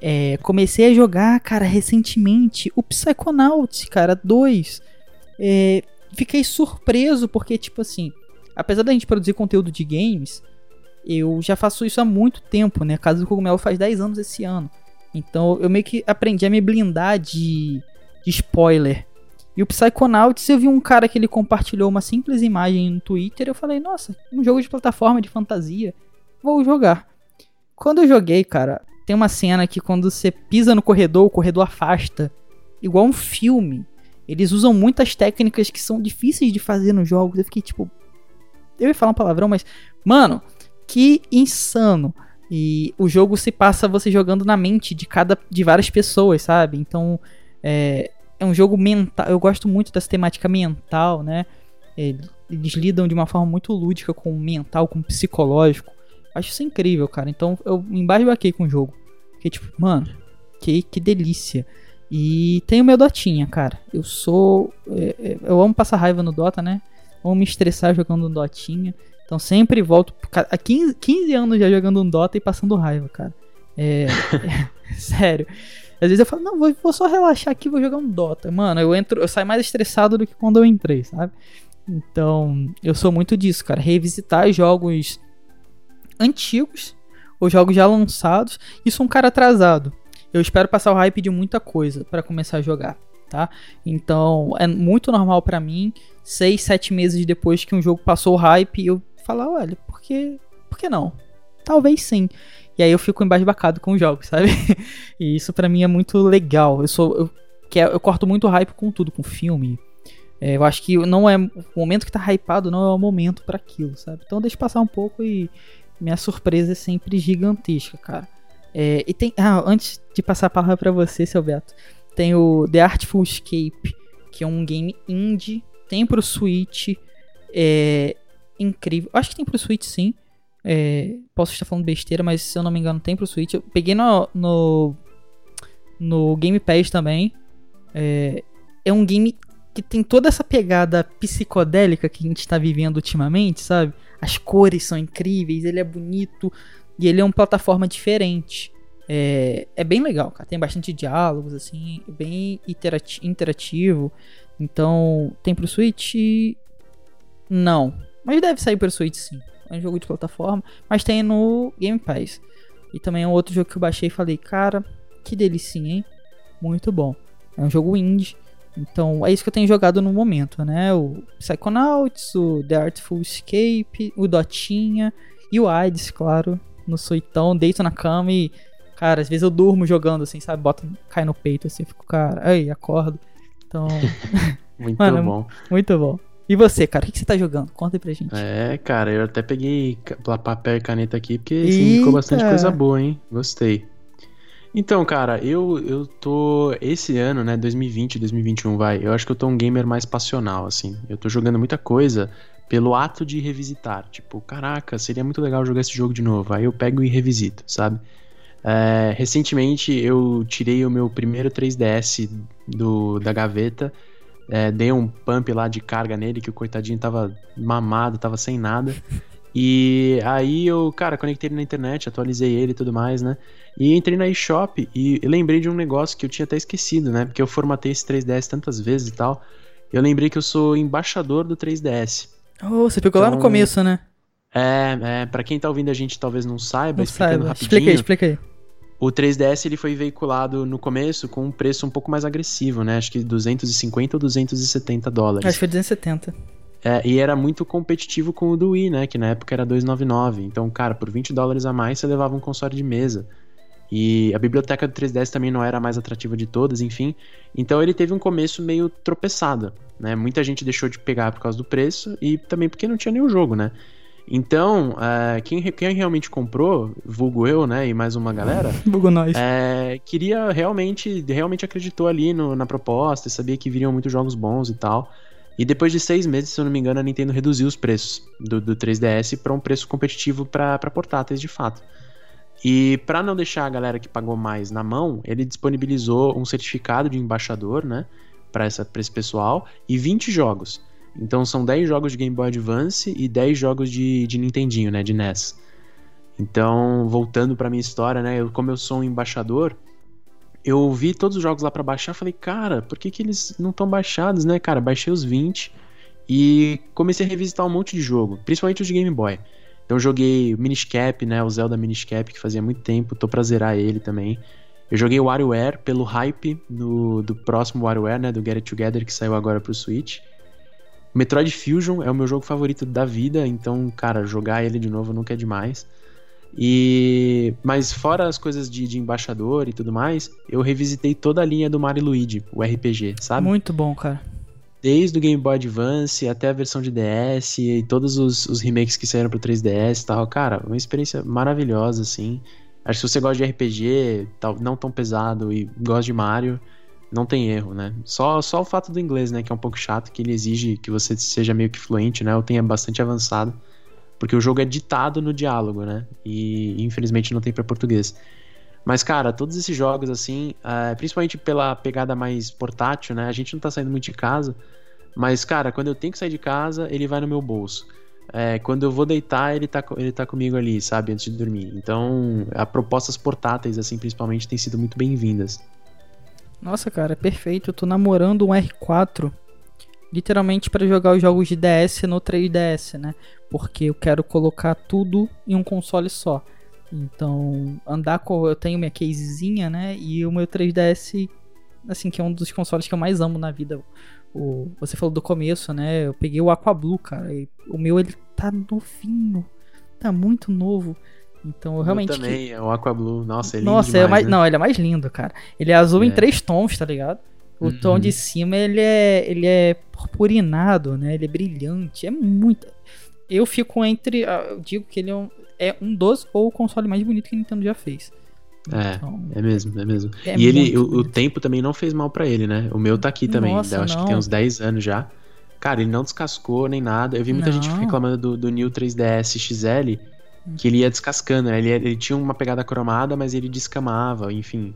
[SPEAKER 1] É, comecei a jogar, cara, recentemente o Psychonauts, cara, 2. É, fiquei surpreso porque, tipo assim, apesar da gente produzir conteúdo de games, eu já faço isso há muito tempo, né? Casa do Cogumelo faz 10 anos esse ano. Então eu meio que aprendi a me blindar de, de spoiler. E o Psychonauts, eu vi um cara que ele compartilhou uma simples imagem no Twitter. Eu falei, nossa, um jogo de plataforma de fantasia. Vou jogar. Quando eu joguei, cara, tem uma cena que quando você pisa no corredor, o corredor afasta. Igual um filme. Eles usam muitas técnicas que são difíceis de fazer nos jogos. Eu fiquei tipo. Eu ia falar um palavrão, mas. Mano, que insano. E o jogo se passa você jogando na mente de cada de várias pessoas, sabe? Então é, é um jogo mental. Eu gosto muito dessa temática mental, né? Eles lidam de uma forma muito lúdica com o mental, com o psicológico. Acho isso incrível, cara. Então eu embasbaquei com o jogo. Fiquei tipo, mano, que, que delícia. E tenho meu Dotinha, cara. Eu sou. É, é, eu amo passar raiva no Dota, né? Amo me estressar jogando no Dotinha. Então sempre volto. Há 15, 15 anos já jogando um Dota e passando raiva, cara. É. é sério. Às vezes eu falo, não, vou, vou, só relaxar aqui vou jogar um Dota. Mano, eu entro, eu saio mais estressado do que quando eu entrei, sabe? Então, eu sou muito disso, cara. Revisitar jogos antigos ou jogos já lançados. E sou um cara atrasado. Eu espero passar o hype de muita coisa para começar a jogar, tá? Então, é muito normal para mim, seis, sete meses depois que um jogo passou o hype, eu falar, olha, por que, por que não? Talvez sim. E aí eu fico embasbacado com os jogos, sabe? e isso para mim é muito legal. Eu sou eu, que é, eu corto muito hype com tudo, com filme. É, eu acho que não é o momento que tá hypado não é o momento para aquilo, sabe? Então deixa passar um pouco e minha surpresa é sempre gigantesca, cara. É, e tem, ah, antes de passar a palavra para você, seu Beto, tem o The Artful Escape, que é um game indie, tem pro Switch, é, incrível. Acho que tem pro Switch sim. É, posso estar falando besteira, mas se eu não me engano tem pro Switch. Eu peguei no, no, no Game Pass também. É, é um game que tem toda essa pegada psicodélica que a gente está vivendo ultimamente, sabe? As cores são incríveis, ele é bonito e ele é uma plataforma diferente. É, é bem legal, cara. Tem bastante diálogos, assim, bem interativo. Então, tem pro Switch? Não. Mas deve sair pro Switch sim. É um jogo de plataforma. Mas tem no Game Pass. E também é um outro jogo que eu baixei e falei, cara, que delicinha, hein? Muito bom. É um jogo indie. Então é isso que eu tenho jogado no momento, né? O Psychonauts, o The Artful Escape, o Dotinha e o Hades, claro. No suitão, deito na cama e. Cara, às vezes eu durmo jogando, assim, sabe? Bota, cai no peito, assim, fico, cara, aí, acordo. Então.
[SPEAKER 2] muito Mano, bom.
[SPEAKER 1] Muito bom. E você, cara, o que, você tá jogando? Conta aí pra gente.
[SPEAKER 2] É, cara, eu até peguei papel e caneta aqui, porque assim, ficou bastante coisa boa, hein? Gostei. Então, cara, eu, eu tô. Esse ano, né, 2020, 2021, vai. Eu acho que eu tô um gamer mais passional, assim. Eu tô jogando muita coisa pelo ato de revisitar. Tipo, caraca, seria muito legal jogar esse jogo de novo. Aí eu pego e revisito, sabe? É, recentemente eu tirei o meu primeiro 3DS do, da gaveta é, dei um pump lá de carga nele, que o coitadinho tava mamado, tava sem nada. E aí eu, cara, conectei ele na internet, atualizei ele e tudo mais, né? E entrei na eShop e lembrei de um negócio que eu tinha até esquecido, né? Porque eu formatei esse 3DS tantas vezes e tal. Eu lembrei que eu sou embaixador do 3DS.
[SPEAKER 1] Oh, você pegou então, lá no então, começo, né?
[SPEAKER 2] É, é, pra quem tá ouvindo a gente talvez não saiba, não explicando saiba. rapidinho.
[SPEAKER 1] Expliquei, expliquei.
[SPEAKER 2] O 3DS ele foi veiculado no começo com um preço um pouco mais agressivo, né? Acho que 250 ou 270 dólares.
[SPEAKER 1] Acho que foi 270.
[SPEAKER 2] É, e era muito competitivo com o do Wii, né? Que na época era 299. Então, cara, por 20 dólares a mais você levava um console de mesa. E a biblioteca do 3DS também não era a mais atrativa de todas, enfim. Então ele teve um começo meio tropeçado, né? Muita gente deixou de pegar por causa do preço e também porque não tinha nenhum jogo, né? Então, uh, quem, quem, realmente comprou, vulgo eu, né, e mais uma galera,
[SPEAKER 1] vulgo nós,
[SPEAKER 2] é, queria realmente, realmente acreditou ali no, na proposta e sabia que viriam muitos jogos bons e tal. E depois de seis meses, se eu não me engano, a Nintendo reduziu os preços do, do 3DS para um preço competitivo para portáteis de fato. E para não deixar a galera que pagou mais na mão, ele disponibilizou um certificado de embaixador, né, para esse pessoal e 20 jogos. Então são 10 jogos de Game Boy Advance e 10 jogos de, de Nintendinho, né, de NES. Então, voltando para minha história, né, eu, como eu sou um embaixador, eu vi todos os jogos lá pra baixar, falei, cara, por que, que eles não estão baixados, né, cara? Baixei os 20 e comecei a revisitar um monte de jogo, principalmente os de Game Boy. Então eu joguei o Minish Cap, né, o Zelda Minish Cap, que fazia muito tempo, tô pra zerar ele também. Eu joguei o WarioWare pelo hype no, do próximo WarioWare, né, do Get It Together, que saiu agora pro Switch. Metroid Fusion é o meu jogo favorito da vida, então, cara, jogar ele de novo nunca é demais. E mas fora as coisas de, de, embaixador e tudo mais, eu revisitei toda a linha do Mario Luigi, o RPG, sabe?
[SPEAKER 1] Muito bom, cara.
[SPEAKER 2] Desde o Game Boy Advance até a versão de DS e todos os, os remakes que saíram pro 3DS e tal. Cara, uma experiência maravilhosa, assim. Acho que se você gosta de RPG, tal, não tão pesado e gosta de Mario, não tem erro, né? Só, só o fato do inglês, né, que é um pouco chato, que ele exige que você seja meio que fluente, né? Ou tenha bastante avançado. Porque o jogo é ditado no diálogo, né? E infelizmente não tem para português. Mas, cara, todos esses jogos, assim, uh, principalmente pela pegada mais portátil, né? A gente não tá saindo muito de casa. Mas, cara, quando eu tenho que sair de casa, ele vai no meu bolso. É, quando eu vou deitar, ele tá, ele tá comigo ali, sabe? Antes de dormir. Então, a propostas portáteis, assim, principalmente, têm sido muito bem-vindas.
[SPEAKER 1] Nossa, cara, perfeito. Eu tô namorando um R4 literalmente para jogar os jogos de DS no 3DS, né? Porque eu quero colocar tudo em um console só. Então, andar com. Eu tenho minha casezinha, né? E o meu 3DS, assim, que é um dos consoles que eu mais amo na vida. O, você falou do começo, né? Eu peguei o Aqua Blue, cara. o meu, ele tá novinho. Tá muito novo. Então eu realmente. Eu
[SPEAKER 2] também, que... é o Aqua Blue. Nossa, ele
[SPEAKER 1] é Nossa,
[SPEAKER 2] demais, é
[SPEAKER 1] mais...
[SPEAKER 2] né?
[SPEAKER 1] não, ele é mais lindo, cara. Ele é azul é. em três tons, tá ligado? O uhum. tom de cima ele é, ele é purpurinado, né? Ele é brilhante. É muito. Eu fico entre. Ah, eu digo que ele é um, é um dos ou o console mais bonito que a Nintendo já fez.
[SPEAKER 2] É, então, é mesmo, é mesmo. É e ele, o, o, tempo também não fez mal para ele, né? O meu tá aqui também. Nossa, eu acho não. que tem uns 10 anos já. Cara, ele não descascou nem nada. Eu vi muita não. gente reclamando do, do New 3DS XL, que ele ia descascando, né? Ele, ele tinha uma pegada cromada, mas ele descamava, enfim.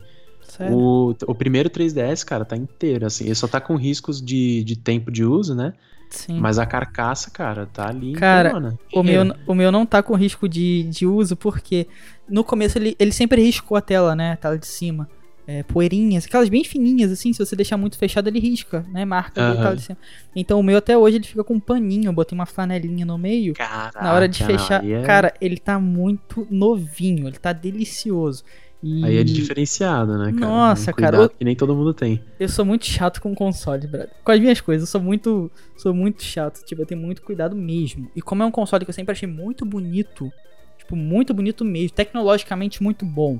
[SPEAKER 2] O, o primeiro 3DS, cara, tá inteiro, assim. Ele só tá com riscos de, de tempo de uso, né? Sim. Mas a carcaça, cara, tá ali
[SPEAKER 1] Cara, o meu, o meu não tá com risco de, de uso, porque no começo ele, ele sempre riscou a tela, né? A tela de cima. É, poeirinhas, aquelas bem fininhas, assim, se você deixar muito fechado, ele risca, né? Marca uhum. de cima. Então o meu até hoje ele fica com um paninho, eu botei uma flanelinha no meio. Caraca, na hora de fechar. É... Cara, ele tá muito novinho, ele tá delicioso.
[SPEAKER 2] E... Aí é diferenciado, né, cara?
[SPEAKER 1] Nossa, um cara. Eu...
[SPEAKER 2] Que nem todo mundo tem.
[SPEAKER 1] Eu sou muito chato com console, brother. Com as minhas coisas, eu sou muito, sou muito chato. Tipo, eu tenho muito cuidado mesmo. E como é um console que eu sempre achei muito bonito, tipo, muito bonito mesmo, tecnologicamente muito bom.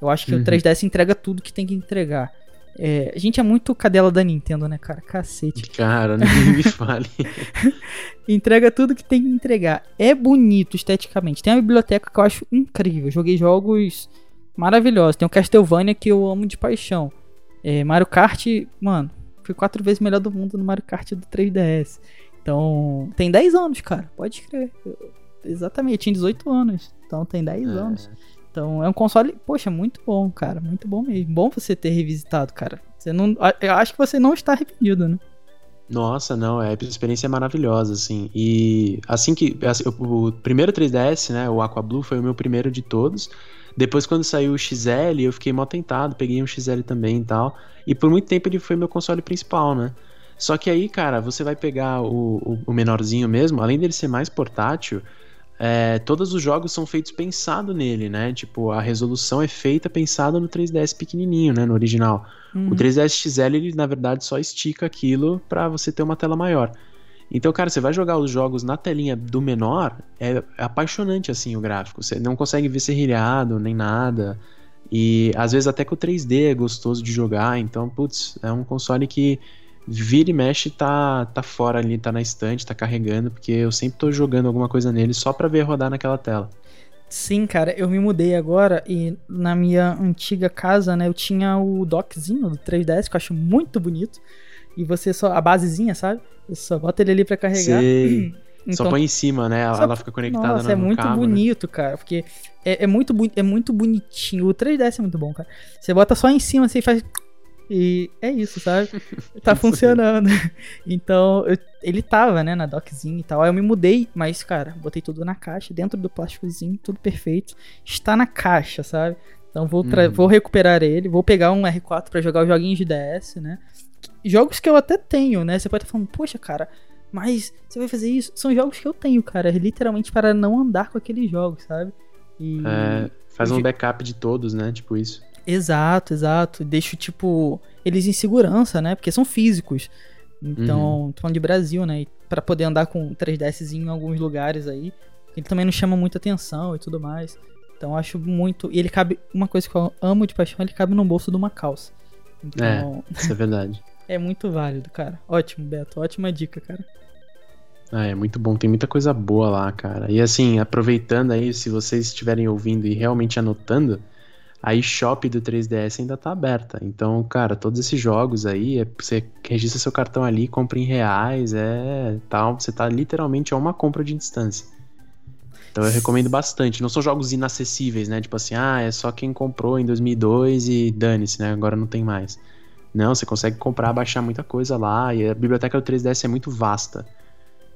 [SPEAKER 1] Eu acho que uhum. o 3DS entrega tudo que tem que entregar. É, a gente é muito cadela da Nintendo, né, cara? Cacete.
[SPEAKER 2] Cara, nem me fale.
[SPEAKER 1] Entrega tudo que tem que entregar. É bonito esteticamente. Tem uma biblioteca que eu acho incrível. Joguei jogos maravilhosa. Tem o Castlevania que eu amo de paixão. É, Mario Kart, mano, fui quatro vezes melhor do mundo no Mario Kart do 3DS. Então, tem 10 anos, cara. Pode crer. Eu, exatamente, tinha 18 anos. Então tem 10 é. anos. Então é um console, poxa, muito bom, cara. Muito bom mesmo. Bom você ter revisitado, cara. Você não, eu acho que você não está arrependido, né?
[SPEAKER 2] Nossa, não, é, a experiência é maravilhosa, assim. E assim que. Assim, o, o primeiro 3DS, né? O Aqua Blue foi o meu primeiro de todos. Depois, quando saiu o XL, eu fiquei mó tentado, peguei um XL também e tal. E por muito tempo ele foi meu console principal, né? Só que aí, cara, você vai pegar o, o, o menorzinho mesmo, além dele ser mais portátil, é, todos os jogos são feitos pensado nele, né? Tipo, a resolução é feita pensada no 3DS pequenininho, né? No original. Uhum. O 3DS XL, ele na verdade só estica aquilo para você ter uma tela maior. Então, cara, você vai jogar os jogos na telinha do menor, é apaixonante assim o gráfico. Você não consegue ver serrilhado nem nada. E às vezes até que o 3D é gostoso de jogar. Então, putz, é um console que vira e mexe tá, tá fora ali, tá na estante, tá carregando, porque eu sempre tô jogando alguma coisa nele só pra ver rodar naquela tela.
[SPEAKER 1] Sim, cara, eu me mudei agora e na minha antiga casa, né, eu tinha o dockzinho do 3DS, que eu acho muito bonito. E você só. A basezinha, sabe? Você só bota ele ali pra carregar.
[SPEAKER 2] Sei. Então, só põe em cima, né? Ela, ela fica conectada
[SPEAKER 1] Nossa, é muito
[SPEAKER 2] cabo,
[SPEAKER 1] né? bonito, né? cara. Porque é, é, muito, é muito bonitinho. O 3DS é muito bom, cara. Você bota só em cima, você faz. E é isso, sabe? Tá funcionando. então, eu, ele tava, né, na dockzinha e tal. Aí eu me mudei, mas, cara, botei tudo na caixa, dentro do plásticozinho, tudo perfeito. Está na caixa, sabe? Então vou, uhum. vou recuperar ele, vou pegar um R4 para jogar os joguinhos de DS, né? Jogos que eu até tenho, né? Você pode estar falando, poxa, cara, mas você vai fazer isso? São jogos que eu tenho, cara, literalmente para não andar com aqueles jogos, sabe?
[SPEAKER 2] E... É, faz um backup de todos, né? Tipo isso.
[SPEAKER 1] Exato, exato. Deixo, tipo, eles em segurança, né? Porque são físicos. Então, uhum. tô falando de Brasil, né? para poder andar com 3DS em alguns lugares aí. Ele também não chama muita atenção e tudo mais. Então acho muito. E ele cabe. Uma coisa que eu amo de paixão, ele cabe no bolso de uma calça. Então,
[SPEAKER 2] é, isso é verdade.
[SPEAKER 1] é muito válido, cara. Ótimo, Beto. Ótima dica, cara.
[SPEAKER 2] Ah, é muito bom, tem muita coisa boa lá, cara. E assim, aproveitando aí, se vocês estiverem ouvindo e realmente anotando, a eShop do 3DS ainda tá aberta. Então, cara, todos esses jogos aí, é, você registra seu cartão ali, compra em reais, é tal, você tá literalmente a uma compra de distância. Então eu recomendo bastante. Não são jogos inacessíveis, né? Tipo assim, ah, é só quem comprou em 2002 e dane-se, né? Agora não tem mais. Não, você consegue comprar, baixar muita coisa lá e a biblioteca do 3DS é muito vasta.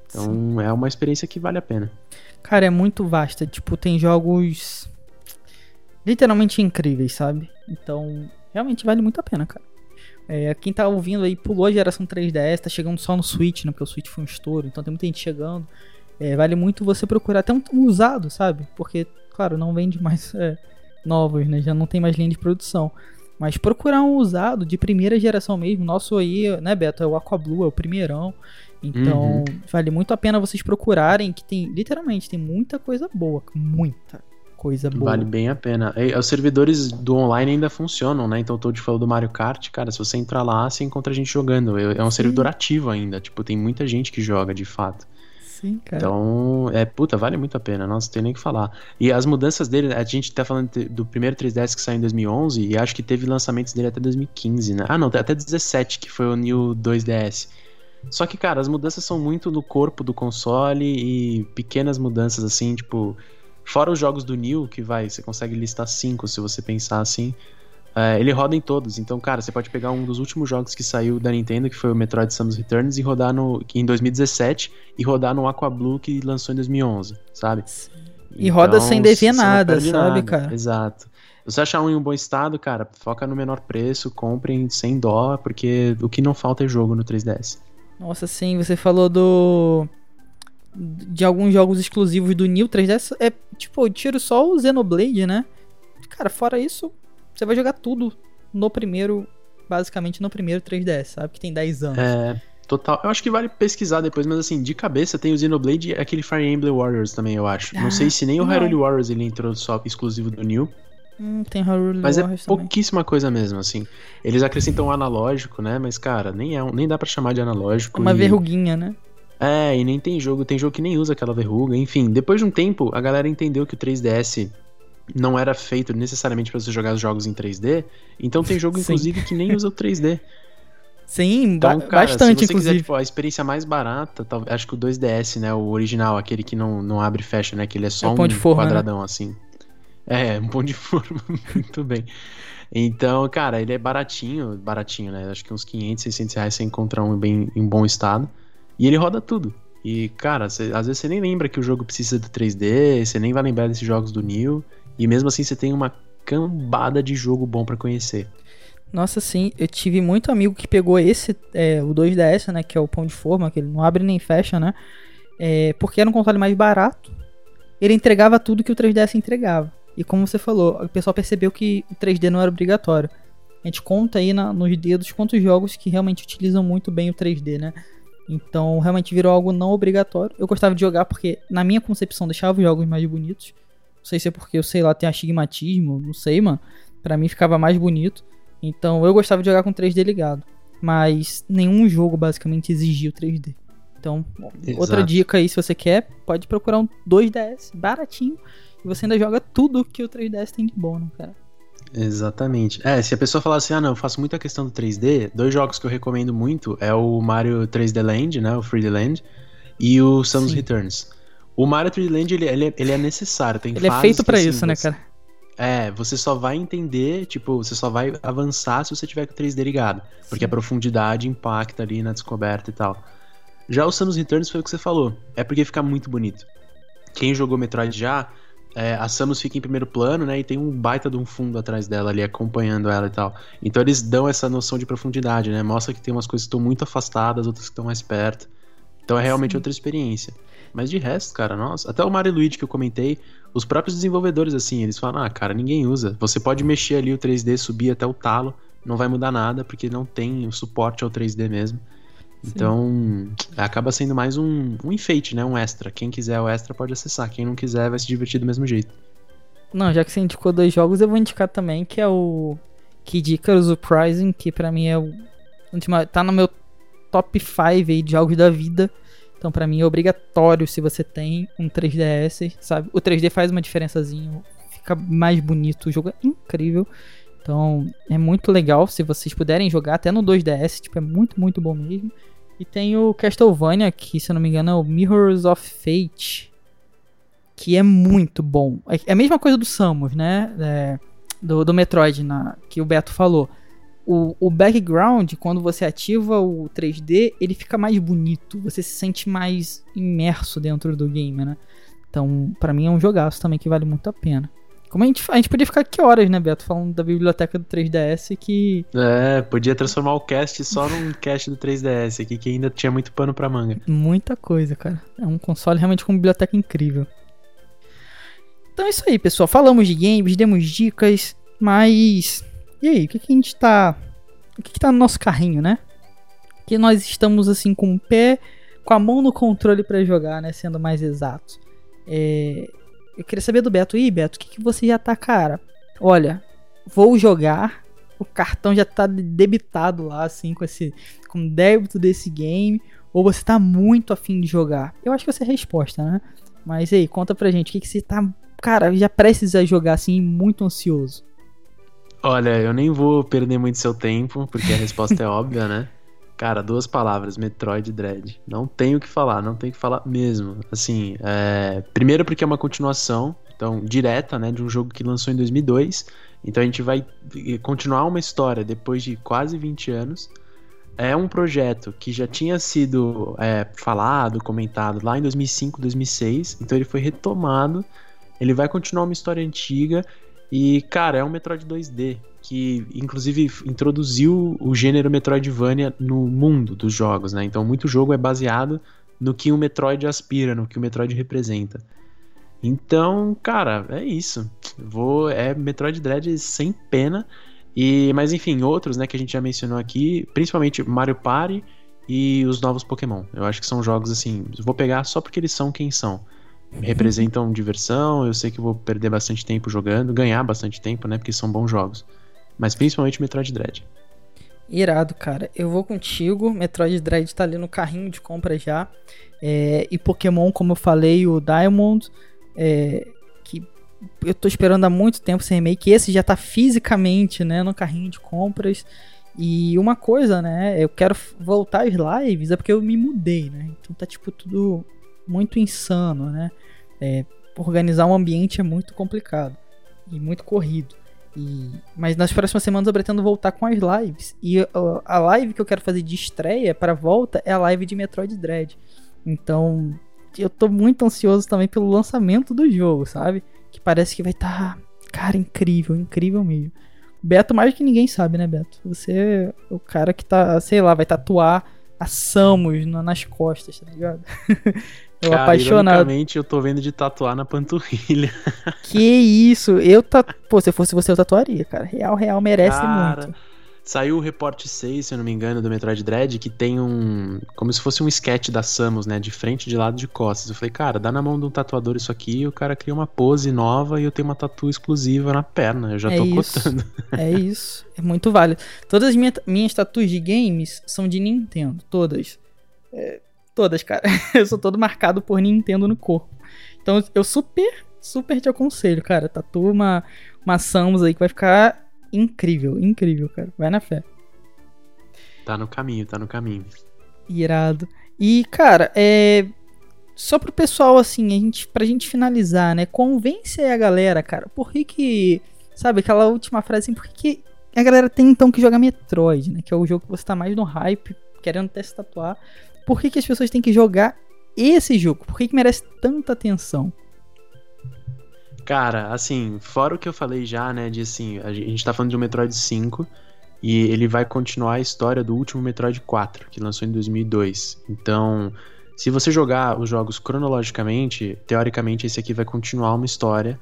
[SPEAKER 2] Então Sim. é uma experiência que vale a pena.
[SPEAKER 1] Cara, é muito vasta. Tipo, tem jogos literalmente incríveis, sabe? Então, realmente vale muito a pena, cara. É, quem tá ouvindo aí pulou a geração 3DS, tá chegando só no Switch, né? Porque o Switch foi um estouro, então tem muita gente chegando. É, vale muito você procurar até um, usado, sabe? Porque, claro, não vende mais é, novos, né? Já não tem mais linha de produção. Mas procurar um usado de primeira geração mesmo. Nosso aí, né, Beto? É o Aquablue, é o primeirão. Então, uhum. vale muito a pena vocês procurarem, que tem, literalmente, tem muita coisa boa. Muita coisa boa.
[SPEAKER 2] Vale bem a pena. E, os servidores do online ainda funcionam, né? Então, o Toad falou do Mario Kart. Cara, se você entrar lá, você encontra a gente jogando. É um Sim. servidor ativo ainda. Tipo, tem muita gente que joga, de fato.
[SPEAKER 1] Sim, cara.
[SPEAKER 2] Então, é, puta, vale muito a pena, nossa, tem nem o que falar. E as mudanças dele, a gente tá falando do primeiro 3DS que saiu em 2011 e acho que teve lançamentos dele até 2015, né? Ah, não, até 17, que foi o New 2DS. Só que, cara, as mudanças são muito no corpo do console e pequenas mudanças assim, tipo, fora os jogos do New, que vai, você consegue listar cinco se você pensar assim. É, ele roda em todos. Então, cara, você pode pegar um dos últimos jogos que saiu da Nintendo, que foi o Metroid Samus Returns, e rodar no em 2017 e rodar no Aqua Blue que lançou em 2011, sabe?
[SPEAKER 1] E então, roda sem dever nada, sabe, nada. cara?
[SPEAKER 2] Exato. Se você achar um em um bom estado, cara, foca no menor preço, comprem sem dó, porque o que não falta é jogo no 3DS.
[SPEAKER 1] Nossa, sim, você falou do de alguns jogos exclusivos do New 3DS, é tipo, eu tiro só o Xenoblade, né? Cara, fora isso, você vai jogar tudo no primeiro, basicamente no primeiro 3DS, sabe? Que tem 10 anos.
[SPEAKER 2] É, total. Eu acho que vale pesquisar depois, mas assim, de cabeça tem o Xenoblade e aquele Fire Emblem Warriors também, eu acho. Ah, não sei se nem o Hyrule Warriors ele entrou só exclusivo do New.
[SPEAKER 1] Hum, tem Hyrule
[SPEAKER 2] mas
[SPEAKER 1] é
[SPEAKER 2] Warriors é pouquíssima também. coisa mesmo, assim. Eles acrescentam analógico, né? Mas, cara, nem, é, nem dá para chamar de analógico.
[SPEAKER 1] É uma e... verruguinha, né?
[SPEAKER 2] É, e nem tem jogo, tem jogo que nem usa aquela verruga. Enfim, depois de um tempo, a galera entendeu que o 3DS não era feito necessariamente para você jogar os jogos em 3D. Então tem jogo, inclusive, que nem usa o 3D.
[SPEAKER 1] Sim, então, cara, bastante,
[SPEAKER 2] se você
[SPEAKER 1] inclusive.
[SPEAKER 2] Quiser, tipo, a experiência mais barata, acho que o 2DS, né? O original, aquele que não, não abre e fecha, né? Que ele é só é um, um forma, né? quadradão né? assim. É, um pão de forma. Muito bem. Então, cara, ele é baratinho, baratinho, né? Acho que uns 500, 600 reais você encontra um bem, em bom estado. E ele roda tudo. E, cara, cê, às vezes você nem lembra que o jogo precisa do 3D, você nem vai lembrar desses jogos do New. E mesmo assim você tem uma cambada de jogo bom para conhecer.
[SPEAKER 1] Nossa, sim, eu tive muito amigo que pegou esse, é, o 2DS, né, que é o pão de forma, que ele não abre nem fecha, né, é, porque era um console mais barato, ele entregava tudo que o 3DS entregava. E como você falou, o pessoal percebeu que o 3D não era obrigatório. A gente conta aí na, nos dedos quantos jogos que realmente utilizam muito bem o 3D, né? Então realmente virou algo não obrigatório. Eu gostava de jogar porque, na minha concepção, deixava os jogos mais bonitos. Não sei se é porque eu sei lá, tem astigmatismo, não sei, mano. Pra mim ficava mais bonito. Então eu gostava de jogar com 3D ligado. Mas nenhum jogo basicamente exigia o 3D. Então, Exato. outra dica aí, se você quer, pode procurar um 2DS baratinho. E você ainda joga tudo que o 3DS tem de bom, né, cara?
[SPEAKER 2] Exatamente. É, se a pessoa falar assim, ah não, eu faço muita questão do 3D, dois jogos que eu recomendo muito é o Mario 3D Land, né, o 3D Land, e o Samus Sim. Returns. O Mario 3D Land, ele, ele, ele é necessário, tem
[SPEAKER 1] Ele é feito para isso, né, cara?
[SPEAKER 2] É, você só vai entender, tipo, você só vai avançar se você tiver com o 3D ligado. Sim. Porque a profundidade impacta ali na descoberta e tal. Já o Samus Returns foi o que você falou. É porque fica muito bonito. Quem jogou Metroid já, é, a Samus fica em primeiro plano, né? E tem um baita de um fundo atrás dela ali, acompanhando ela e tal. Então eles dão essa noção de profundidade, né? Mostra que tem umas coisas que estão muito afastadas, outras que estão mais perto. Então é realmente Sim. outra experiência. Mas de resto, cara, nossa. Até o Mario Luigi que eu comentei, os próprios desenvolvedores, assim, eles falam, ah, cara, ninguém usa. Você pode mexer ali o 3D, subir até o talo, não vai mudar nada, porque não tem o suporte ao 3D mesmo. Então, acaba sendo mais um, um enfeite, né? Um extra. Quem quiser o extra pode acessar. Quem não quiser vai se divertir do mesmo jeito.
[SPEAKER 1] Não, já que você indicou dois jogos, eu vou indicar também, que é o Kid Icarus Uprising, que para mim é o tá no meu top 5 aí de jogos da vida. Então, para mim é obrigatório se você tem um 3DS, sabe? O 3D faz uma diferençazinha, fica mais bonito, o jogo é incrível. Então, é muito legal se vocês puderem jogar até no 2DS, tipo, é muito, muito bom mesmo. E tem o Castlevania, que se eu não me engano é o Mirrors of Fate, que é muito bom. É a mesma coisa do Samus, né? É, do, do Metroid, na, que o Beto falou. O, o background, quando você ativa o 3D, ele fica mais bonito. Você se sente mais imerso dentro do game, né? Então, para mim é um jogaço também que vale muito a pena. Como a gente, a gente podia ficar aqui horas, né, Beto, falando da biblioteca do 3DS que.
[SPEAKER 2] É, podia transformar o cast só num cast do 3DS aqui, que ainda tinha muito pano pra manga.
[SPEAKER 1] Muita coisa, cara. É um console realmente com biblioteca incrível. Então é isso aí, pessoal. Falamos de games, demos dicas, mas. E aí, o que, que a gente tá. O que, que tá no nosso carrinho, né? Que nós estamos assim com o pé, com a mão no controle para jogar, né? Sendo mais exato. É, eu queria saber do Beto. Ih, Beto, o que, que você já tá, cara? Olha, vou jogar. O cartão já tá debitado lá, assim, com esse. com débito desse game. Ou você tá muito afim de jogar? Eu acho que essa é a resposta, né? Mas aí, conta pra gente, o que, que você tá, cara, já precisa jogar assim, muito ansioso?
[SPEAKER 2] Olha, eu nem vou perder muito seu tempo, porque a resposta é óbvia, né? Cara, duas palavras, Metroid Dread. Não tenho o que falar, não tenho o que falar mesmo. Assim, é... primeiro porque é uma continuação, então, direta, né, de um jogo que lançou em 2002. Então a gente vai continuar uma história depois de quase 20 anos. É um projeto que já tinha sido é, falado, comentado lá em 2005, 2006. Então ele foi retomado. Ele vai continuar uma história antiga. E, cara, é um Metroid 2D que inclusive introduziu o gênero Metroidvania no mundo dos jogos, né? Então muito jogo é baseado no que o Metroid aspira, no que o Metroid representa. Então, cara, é isso. Vou é Metroid Dread sem pena. E mas enfim, outros, né, que a gente já mencionou aqui, principalmente Mario Party e os novos Pokémon. Eu acho que são jogos assim, vou pegar só porque eles são quem são. Representam diversão, eu sei que vou perder bastante tempo jogando, ganhar bastante tempo, né, porque são bons jogos. Mas principalmente Metroid Dread.
[SPEAKER 1] Irado, cara. Eu vou contigo. Metroid Dread tá ali no carrinho de compra já. É, e Pokémon, como eu falei, o Diamond. É, que eu tô esperando há muito tempo esse remake. Esse já tá fisicamente né, no carrinho de compras. E uma coisa, né? Eu quero voltar às lives, é porque eu me mudei, né? Então tá tipo tudo muito insano, né? É, organizar um ambiente é muito complicado e muito corrido. E, mas nas próximas semanas eu pretendo voltar com as lives. E uh, a live que eu quero fazer de estreia para volta é a live de Metroid Dread. Então, eu tô muito ansioso também pelo lançamento do jogo, sabe? Que parece que vai estar, tá, cara, incrível, incrível mesmo. Beto mais que ninguém sabe, né, Beto? Você é o cara que tá, sei lá, vai tatuar a Samus nas costas, tá ligado?
[SPEAKER 2] Eu Cara, apaixonado. eu tô vendo de tatuar na panturrilha.
[SPEAKER 1] Que isso? Eu tá, pô, se fosse você eu tatuaria, cara. Real, real merece cara, muito.
[SPEAKER 2] Saiu o Report 6, se eu não me engano, do Metroid Dread, que tem um. Como se fosse um sketch da Samus, né? De frente, de lado de costas. Eu falei, cara, dá na mão de um tatuador isso aqui, e o cara cria uma pose nova e eu tenho uma tatu exclusiva na perna. Eu já é tô isso. cotando.
[SPEAKER 1] É isso. É muito válido. Todas as minhas, minhas tatuas de games são de Nintendo. Todas. É, Todas, cara. eu sou todo marcado por Nintendo no corpo. Então eu super, super te aconselho, cara. Tatua uma, uma Samus aí que vai ficar incrível, incrível, cara. Vai na fé.
[SPEAKER 2] Tá no caminho, tá no caminho.
[SPEAKER 1] Irado. E, cara, é. Só pro pessoal, assim, a gente, pra gente finalizar, né? Convence aí a galera, cara. Por que que. Sabe, aquela última frase assim, por que, que a galera tem então que jogar Metroid, né? Que é o jogo que você tá mais no hype, querendo até se tatuar por que, que as pessoas têm que jogar esse jogo? Por que, que merece tanta atenção?
[SPEAKER 2] Cara, assim, fora o que eu falei já, né, de assim, a gente tá falando de um Metroid 5 e ele vai continuar a história do último Metroid 4, que lançou em 2002. Então, se você jogar os jogos cronologicamente, teoricamente esse aqui vai continuar uma história.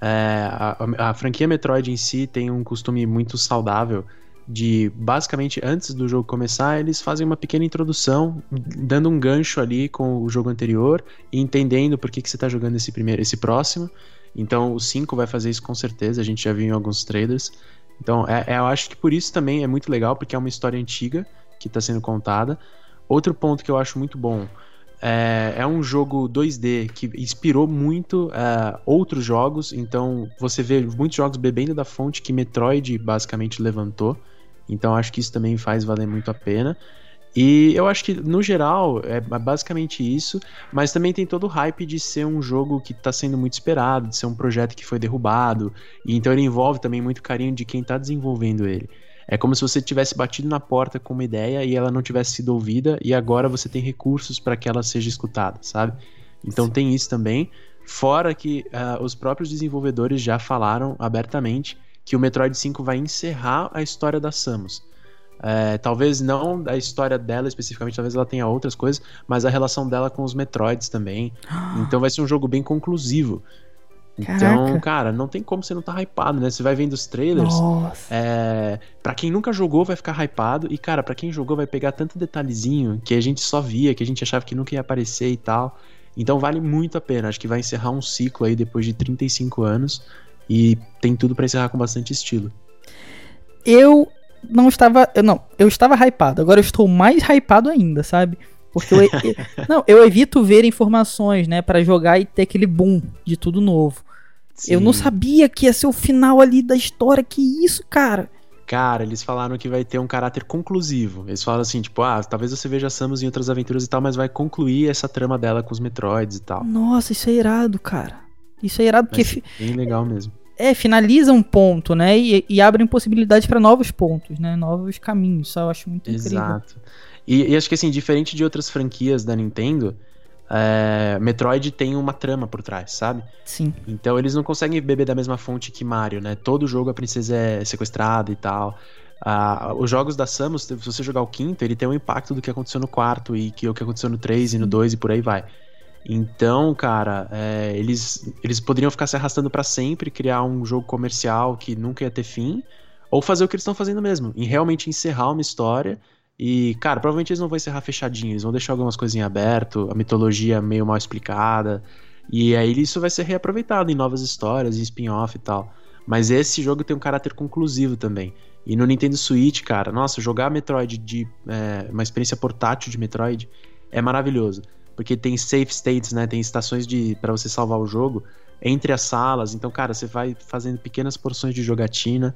[SPEAKER 2] É, a, a franquia Metroid em si tem um costume muito saudável de basicamente antes do jogo começar, eles fazem uma pequena introdução, dando um gancho ali com o jogo anterior e entendendo por que, que você está jogando esse primeiro, esse próximo. Então o 5 vai fazer isso com certeza, a gente já viu em alguns trailers. Então é, é, eu acho que por isso também é muito legal, porque é uma história antiga que está sendo contada. Outro ponto que eu acho muito bom é, é um jogo 2D que inspirou muito é, outros jogos. Então você vê muitos jogos bebendo da fonte que Metroid basicamente levantou. Então acho que isso também faz valer muito a pena. E eu acho que, no geral, é basicamente isso, mas também tem todo o hype de ser um jogo que está sendo muito esperado, de ser um projeto que foi derrubado, e então ele envolve também muito carinho de quem está desenvolvendo ele. É como se você tivesse batido na porta com uma ideia e ela não tivesse sido ouvida, e agora você tem recursos para que ela seja escutada, sabe? Então Sim. tem isso também. Fora que uh, os próprios desenvolvedores já falaram abertamente que o Metroid 5 vai encerrar a história da Samus. É, talvez não a história dela especificamente, talvez ela tenha outras coisas, mas a relação dela com os Metroids também. Então vai ser um jogo bem conclusivo. Então, Caraca. cara, não tem como você não tá hypado, né? Você vai vendo os trailers. Nossa. É, pra quem nunca jogou, vai ficar hypado. E, cara, pra quem jogou, vai pegar tanto detalhezinho que a gente só via, que a gente achava que nunca ia aparecer e tal. Então vale muito a pena. Acho que vai encerrar um ciclo aí depois de 35 anos. E tem tudo para encerrar com bastante estilo.
[SPEAKER 1] Eu não estava. Eu, não, eu estava hypado. Agora eu estou mais hypado ainda, sabe? Porque eu, não, eu evito ver informações, né, para jogar e ter aquele boom de tudo novo. Sim. Eu não sabia que ia ser o final ali da história. Que isso, cara?
[SPEAKER 2] Cara, eles falaram que vai ter um caráter conclusivo. Eles falam assim, tipo, ah, talvez você veja Samus em outras aventuras e tal, mas vai concluir essa trama dela com os Metroids e tal.
[SPEAKER 1] Nossa, isso é irado, cara. Isso é irado porque.
[SPEAKER 2] bem legal mesmo.
[SPEAKER 1] É, finaliza um ponto, né? E, e abrem possibilidades para novos pontos, né? Novos caminhos. Isso eu acho muito
[SPEAKER 2] Exato.
[SPEAKER 1] incrível.
[SPEAKER 2] Exato. E, e, acho que assim, diferente de outras franquias da Nintendo, é, Metroid tem uma trama por trás, sabe?
[SPEAKER 1] Sim.
[SPEAKER 2] Então eles não conseguem beber da mesma fonte que Mario, né? Todo jogo a princesa é sequestrada e tal. Ah, os jogos da Samus, se você jogar o quinto, ele tem um impacto do que aconteceu no quarto e que o que aconteceu no 3 e no 2 e por aí vai. Então, cara, é, eles, eles poderiam ficar se arrastando para sempre, criar um jogo comercial que nunca ia ter fim, ou fazer o que eles estão fazendo mesmo, em realmente encerrar uma história. E, cara, provavelmente eles não vão encerrar fechadinho, eles vão deixar algumas em aberto, a mitologia meio mal explicada. E aí isso vai ser reaproveitado em novas histórias, em spin-off e tal. Mas esse jogo tem um caráter conclusivo também. E no Nintendo Switch, cara, nossa, jogar Metroid de. É, uma experiência portátil de Metroid é maravilhoso porque tem safe states, né? Tem estações de para você salvar o jogo entre as salas. Então, cara, você vai fazendo pequenas porções de jogatina.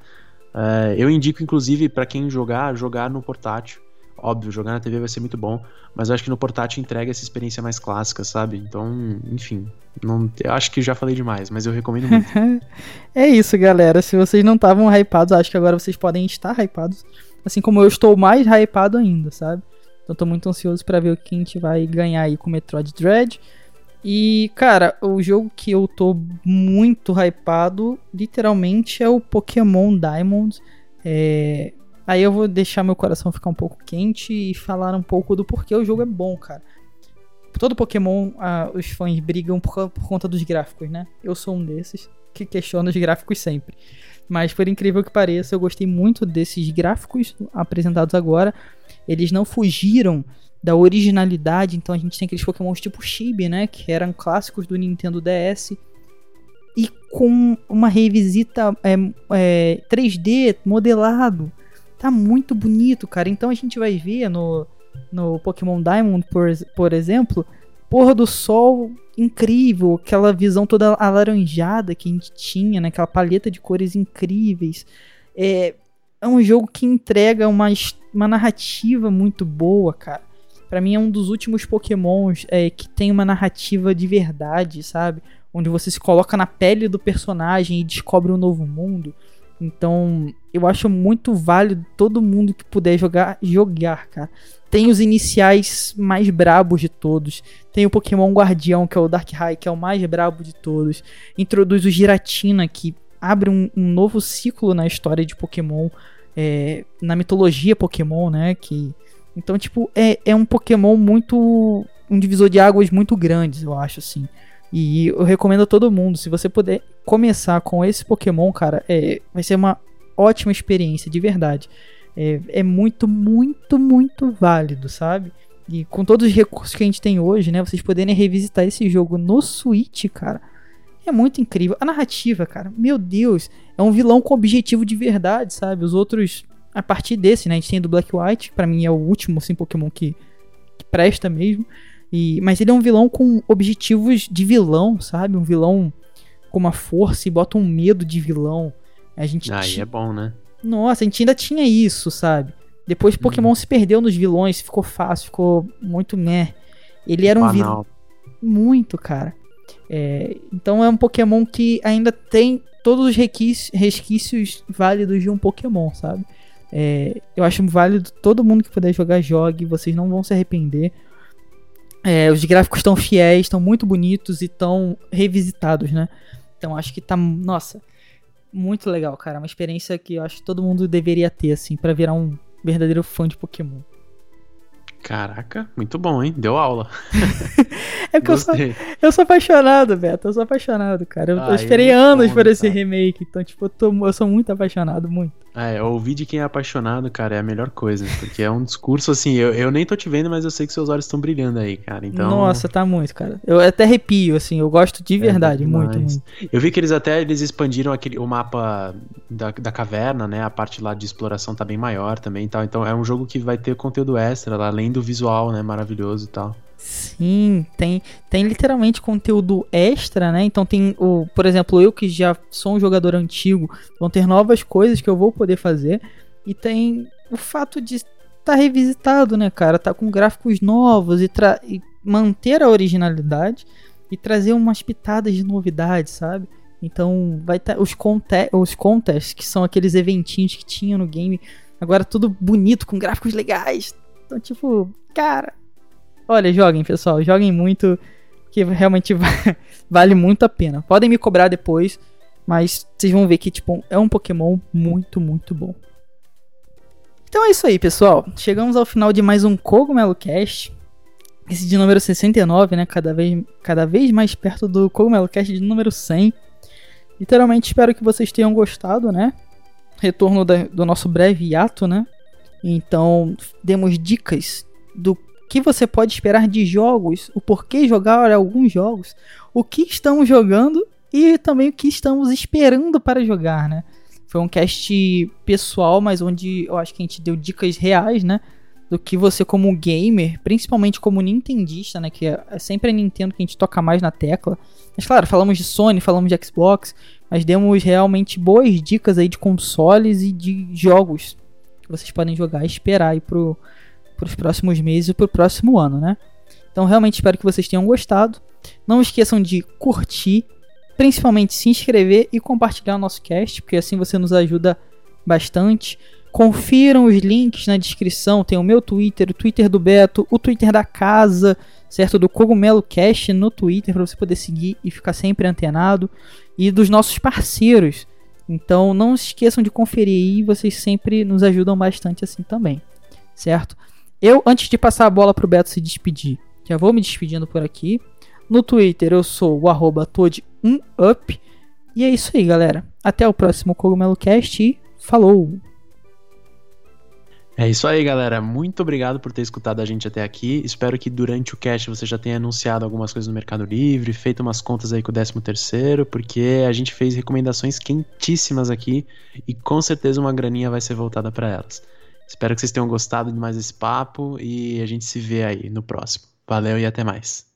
[SPEAKER 2] Uh, eu indico, inclusive, para quem jogar, jogar no portátil. Óbvio, jogar na TV vai ser muito bom, mas eu acho que no portátil entrega essa experiência mais clássica, sabe? Então, enfim, não, eu acho que já falei demais, mas eu recomendo muito.
[SPEAKER 1] é isso, galera. Se vocês não estavam hypados, acho que agora vocês podem estar hypados. Assim como eu estou mais hypado ainda, sabe? Então tô muito ansioso para ver o que a gente vai ganhar aí com Metroid Dread. E, cara, o jogo que eu tô muito hypado, literalmente, é o Pokémon Diamond. É... Aí eu vou deixar meu coração ficar um pouco quente e falar um pouco do porquê o jogo é bom, cara. Todo Pokémon, ah, os fãs brigam por, por conta dos gráficos, né? Eu sou um desses que questiona os gráficos sempre. Mas por incrível que pareça, eu gostei muito desses gráficos apresentados agora. Eles não fugiram da originalidade, então a gente tem aqueles Pokémons tipo Chibi, né, que eram clássicos do Nintendo DS. E com uma revisita é, é, 3D modelado. Tá muito bonito, cara. Então a gente vai ver no, no Pokémon Diamond, por, por exemplo, porra do sol incrível, aquela visão toda alaranjada que a gente tinha, né? Aquela paleta de cores incríveis. É, é um jogo que entrega uma, uma narrativa muito boa, cara. Para mim é um dos últimos Pokémons é, que tem uma narrativa de verdade, sabe? Onde você se coloca na pele do personagem e descobre um novo mundo. Então, eu acho muito válido todo mundo que puder jogar, jogar, cara. Tem os iniciais mais brabos de todos. Tem o Pokémon Guardião, que é o Darkrai, que é o mais brabo de todos. Introduz o Giratina, que abre um, um novo ciclo na história de Pokémon. É, na mitologia Pokémon, né? Que, então, tipo, é, é um Pokémon muito. Um divisor de águas muito grandes, eu acho, assim. E eu recomendo a todo mundo, se você puder começar com esse Pokémon, cara, é, vai ser uma ótima experiência, de verdade. É, é muito, muito, muito válido, sabe? E com todos os recursos que a gente tem hoje, né? Vocês poderem revisitar esse jogo no Switch, cara. É muito incrível. A narrativa, cara, meu Deus, é um vilão com objetivo de verdade, sabe? Os outros, a partir desse, né? A gente tem do Black White, para mim é o último, assim, Pokémon que, que presta mesmo. E, mas ele é um vilão com objetivos de vilão, sabe? Um vilão com uma força e bota um medo de vilão. A gente
[SPEAKER 2] Aí é bom, né?
[SPEAKER 1] Nossa, a gente ainda tinha isso, sabe? Depois Pokémon uhum. se perdeu nos vilões, ficou fácil, ficou muito né. Ele era um vilão. Muito, cara. É, então é um Pokémon que ainda tem todos os resquícios válidos de um Pokémon, sabe? É, eu acho válido todo mundo que puder jogar, jogue, vocês não vão se arrepender. É, os gráficos estão fiéis, estão muito bonitos e estão revisitados, né? Então acho que tá, nossa, muito legal, cara. Uma experiência que eu acho que todo mundo deveria ter, assim, para virar um verdadeiro fã de Pokémon.
[SPEAKER 2] Caraca, muito bom, hein? Deu aula.
[SPEAKER 1] é porque eu sou, eu sou apaixonado, Beto. Eu sou apaixonado, cara. Eu, ah, eu esperei eu anos por esse remake. Então, tipo, eu, tô, eu sou muito apaixonado, muito.
[SPEAKER 2] É, ouvir de quem é apaixonado, cara, é a melhor coisa. Porque é um discurso assim, eu, eu nem tô te vendo, mas eu sei que seus olhos estão brilhando aí, cara. Então...
[SPEAKER 1] Nossa, tá muito, cara. Eu até arrepio, assim, eu gosto de é verdade, é muito, muito.
[SPEAKER 2] Eu vi que eles até eles expandiram aquele, o mapa da, da caverna, né? A parte lá de exploração tá bem maior também e tal. Então é um jogo que vai ter conteúdo extra, além do visual, né? Maravilhoso e tal.
[SPEAKER 1] Sim, tem, tem literalmente conteúdo extra, né? Então tem o, por exemplo, eu que já sou um jogador antigo, vão ter novas coisas que eu vou poder fazer e tem o fato de estar tá revisitado, né, cara? Tá com gráficos novos e, e manter a originalidade e trazer umas pitadas de novidade, sabe? Então vai tá, os, conte os contests, que são aqueles eventinhos que tinha no game, agora tudo bonito, com gráficos legais. Então, tipo, cara, Olha, joguem, pessoal. Joguem muito, que realmente vale muito a pena. Podem me cobrar depois, mas vocês vão ver que, tipo, é um Pokémon muito, muito bom. Então é isso aí, pessoal. Chegamos ao final de mais um Cogumelo Cast. Esse de número 69, né? Cada vez, cada vez mais perto do Cogumelo Cast de número 100. Literalmente espero que vocês tenham gostado, né? Retorno da, do nosso breve hiato, né? Então, demos dicas do que você pode esperar de jogos, o porquê jogar alguns jogos, o que estamos jogando e também o que estamos esperando para jogar, né? Foi um cast pessoal, mas onde eu acho que a gente deu dicas reais, né? Do que você como gamer, principalmente como nintendista, né? Que é sempre a Nintendo que a gente toca mais na tecla. Mas claro, falamos de Sony, falamos de Xbox, mas demos realmente boas dicas aí de consoles e de jogos que vocês podem jogar e esperar aí pro, para os próximos meses e para o próximo ano, né? Então realmente espero que vocês tenham gostado. Não esqueçam de curtir, principalmente se inscrever e compartilhar o nosso cast, porque assim você nos ajuda bastante. Confiram os links na descrição, tem o meu Twitter, o Twitter do Beto, o Twitter da casa, certo? Do Cogumelo Cast no Twitter para você poder seguir e ficar sempre antenado e dos nossos parceiros. Então não esqueçam de conferir aí, vocês sempre nos ajudam bastante assim também, certo? Eu, antes de passar a bola pro Beto se despedir, já vou me despedindo por aqui. No Twitter eu sou o arroba Toad1up. E é isso aí, galera. Até o próximo Cogumelo Cast e falou!
[SPEAKER 2] É isso aí, galera. Muito obrigado por ter escutado a gente até aqui. Espero que durante o cast você já tenha anunciado algumas coisas no Mercado Livre, feito umas contas aí com o 13 terceiro, porque a gente fez recomendações quentíssimas aqui e com certeza uma graninha vai ser voltada para elas. Espero que vocês tenham gostado de mais esse papo e a gente se vê aí no próximo. Valeu e até mais.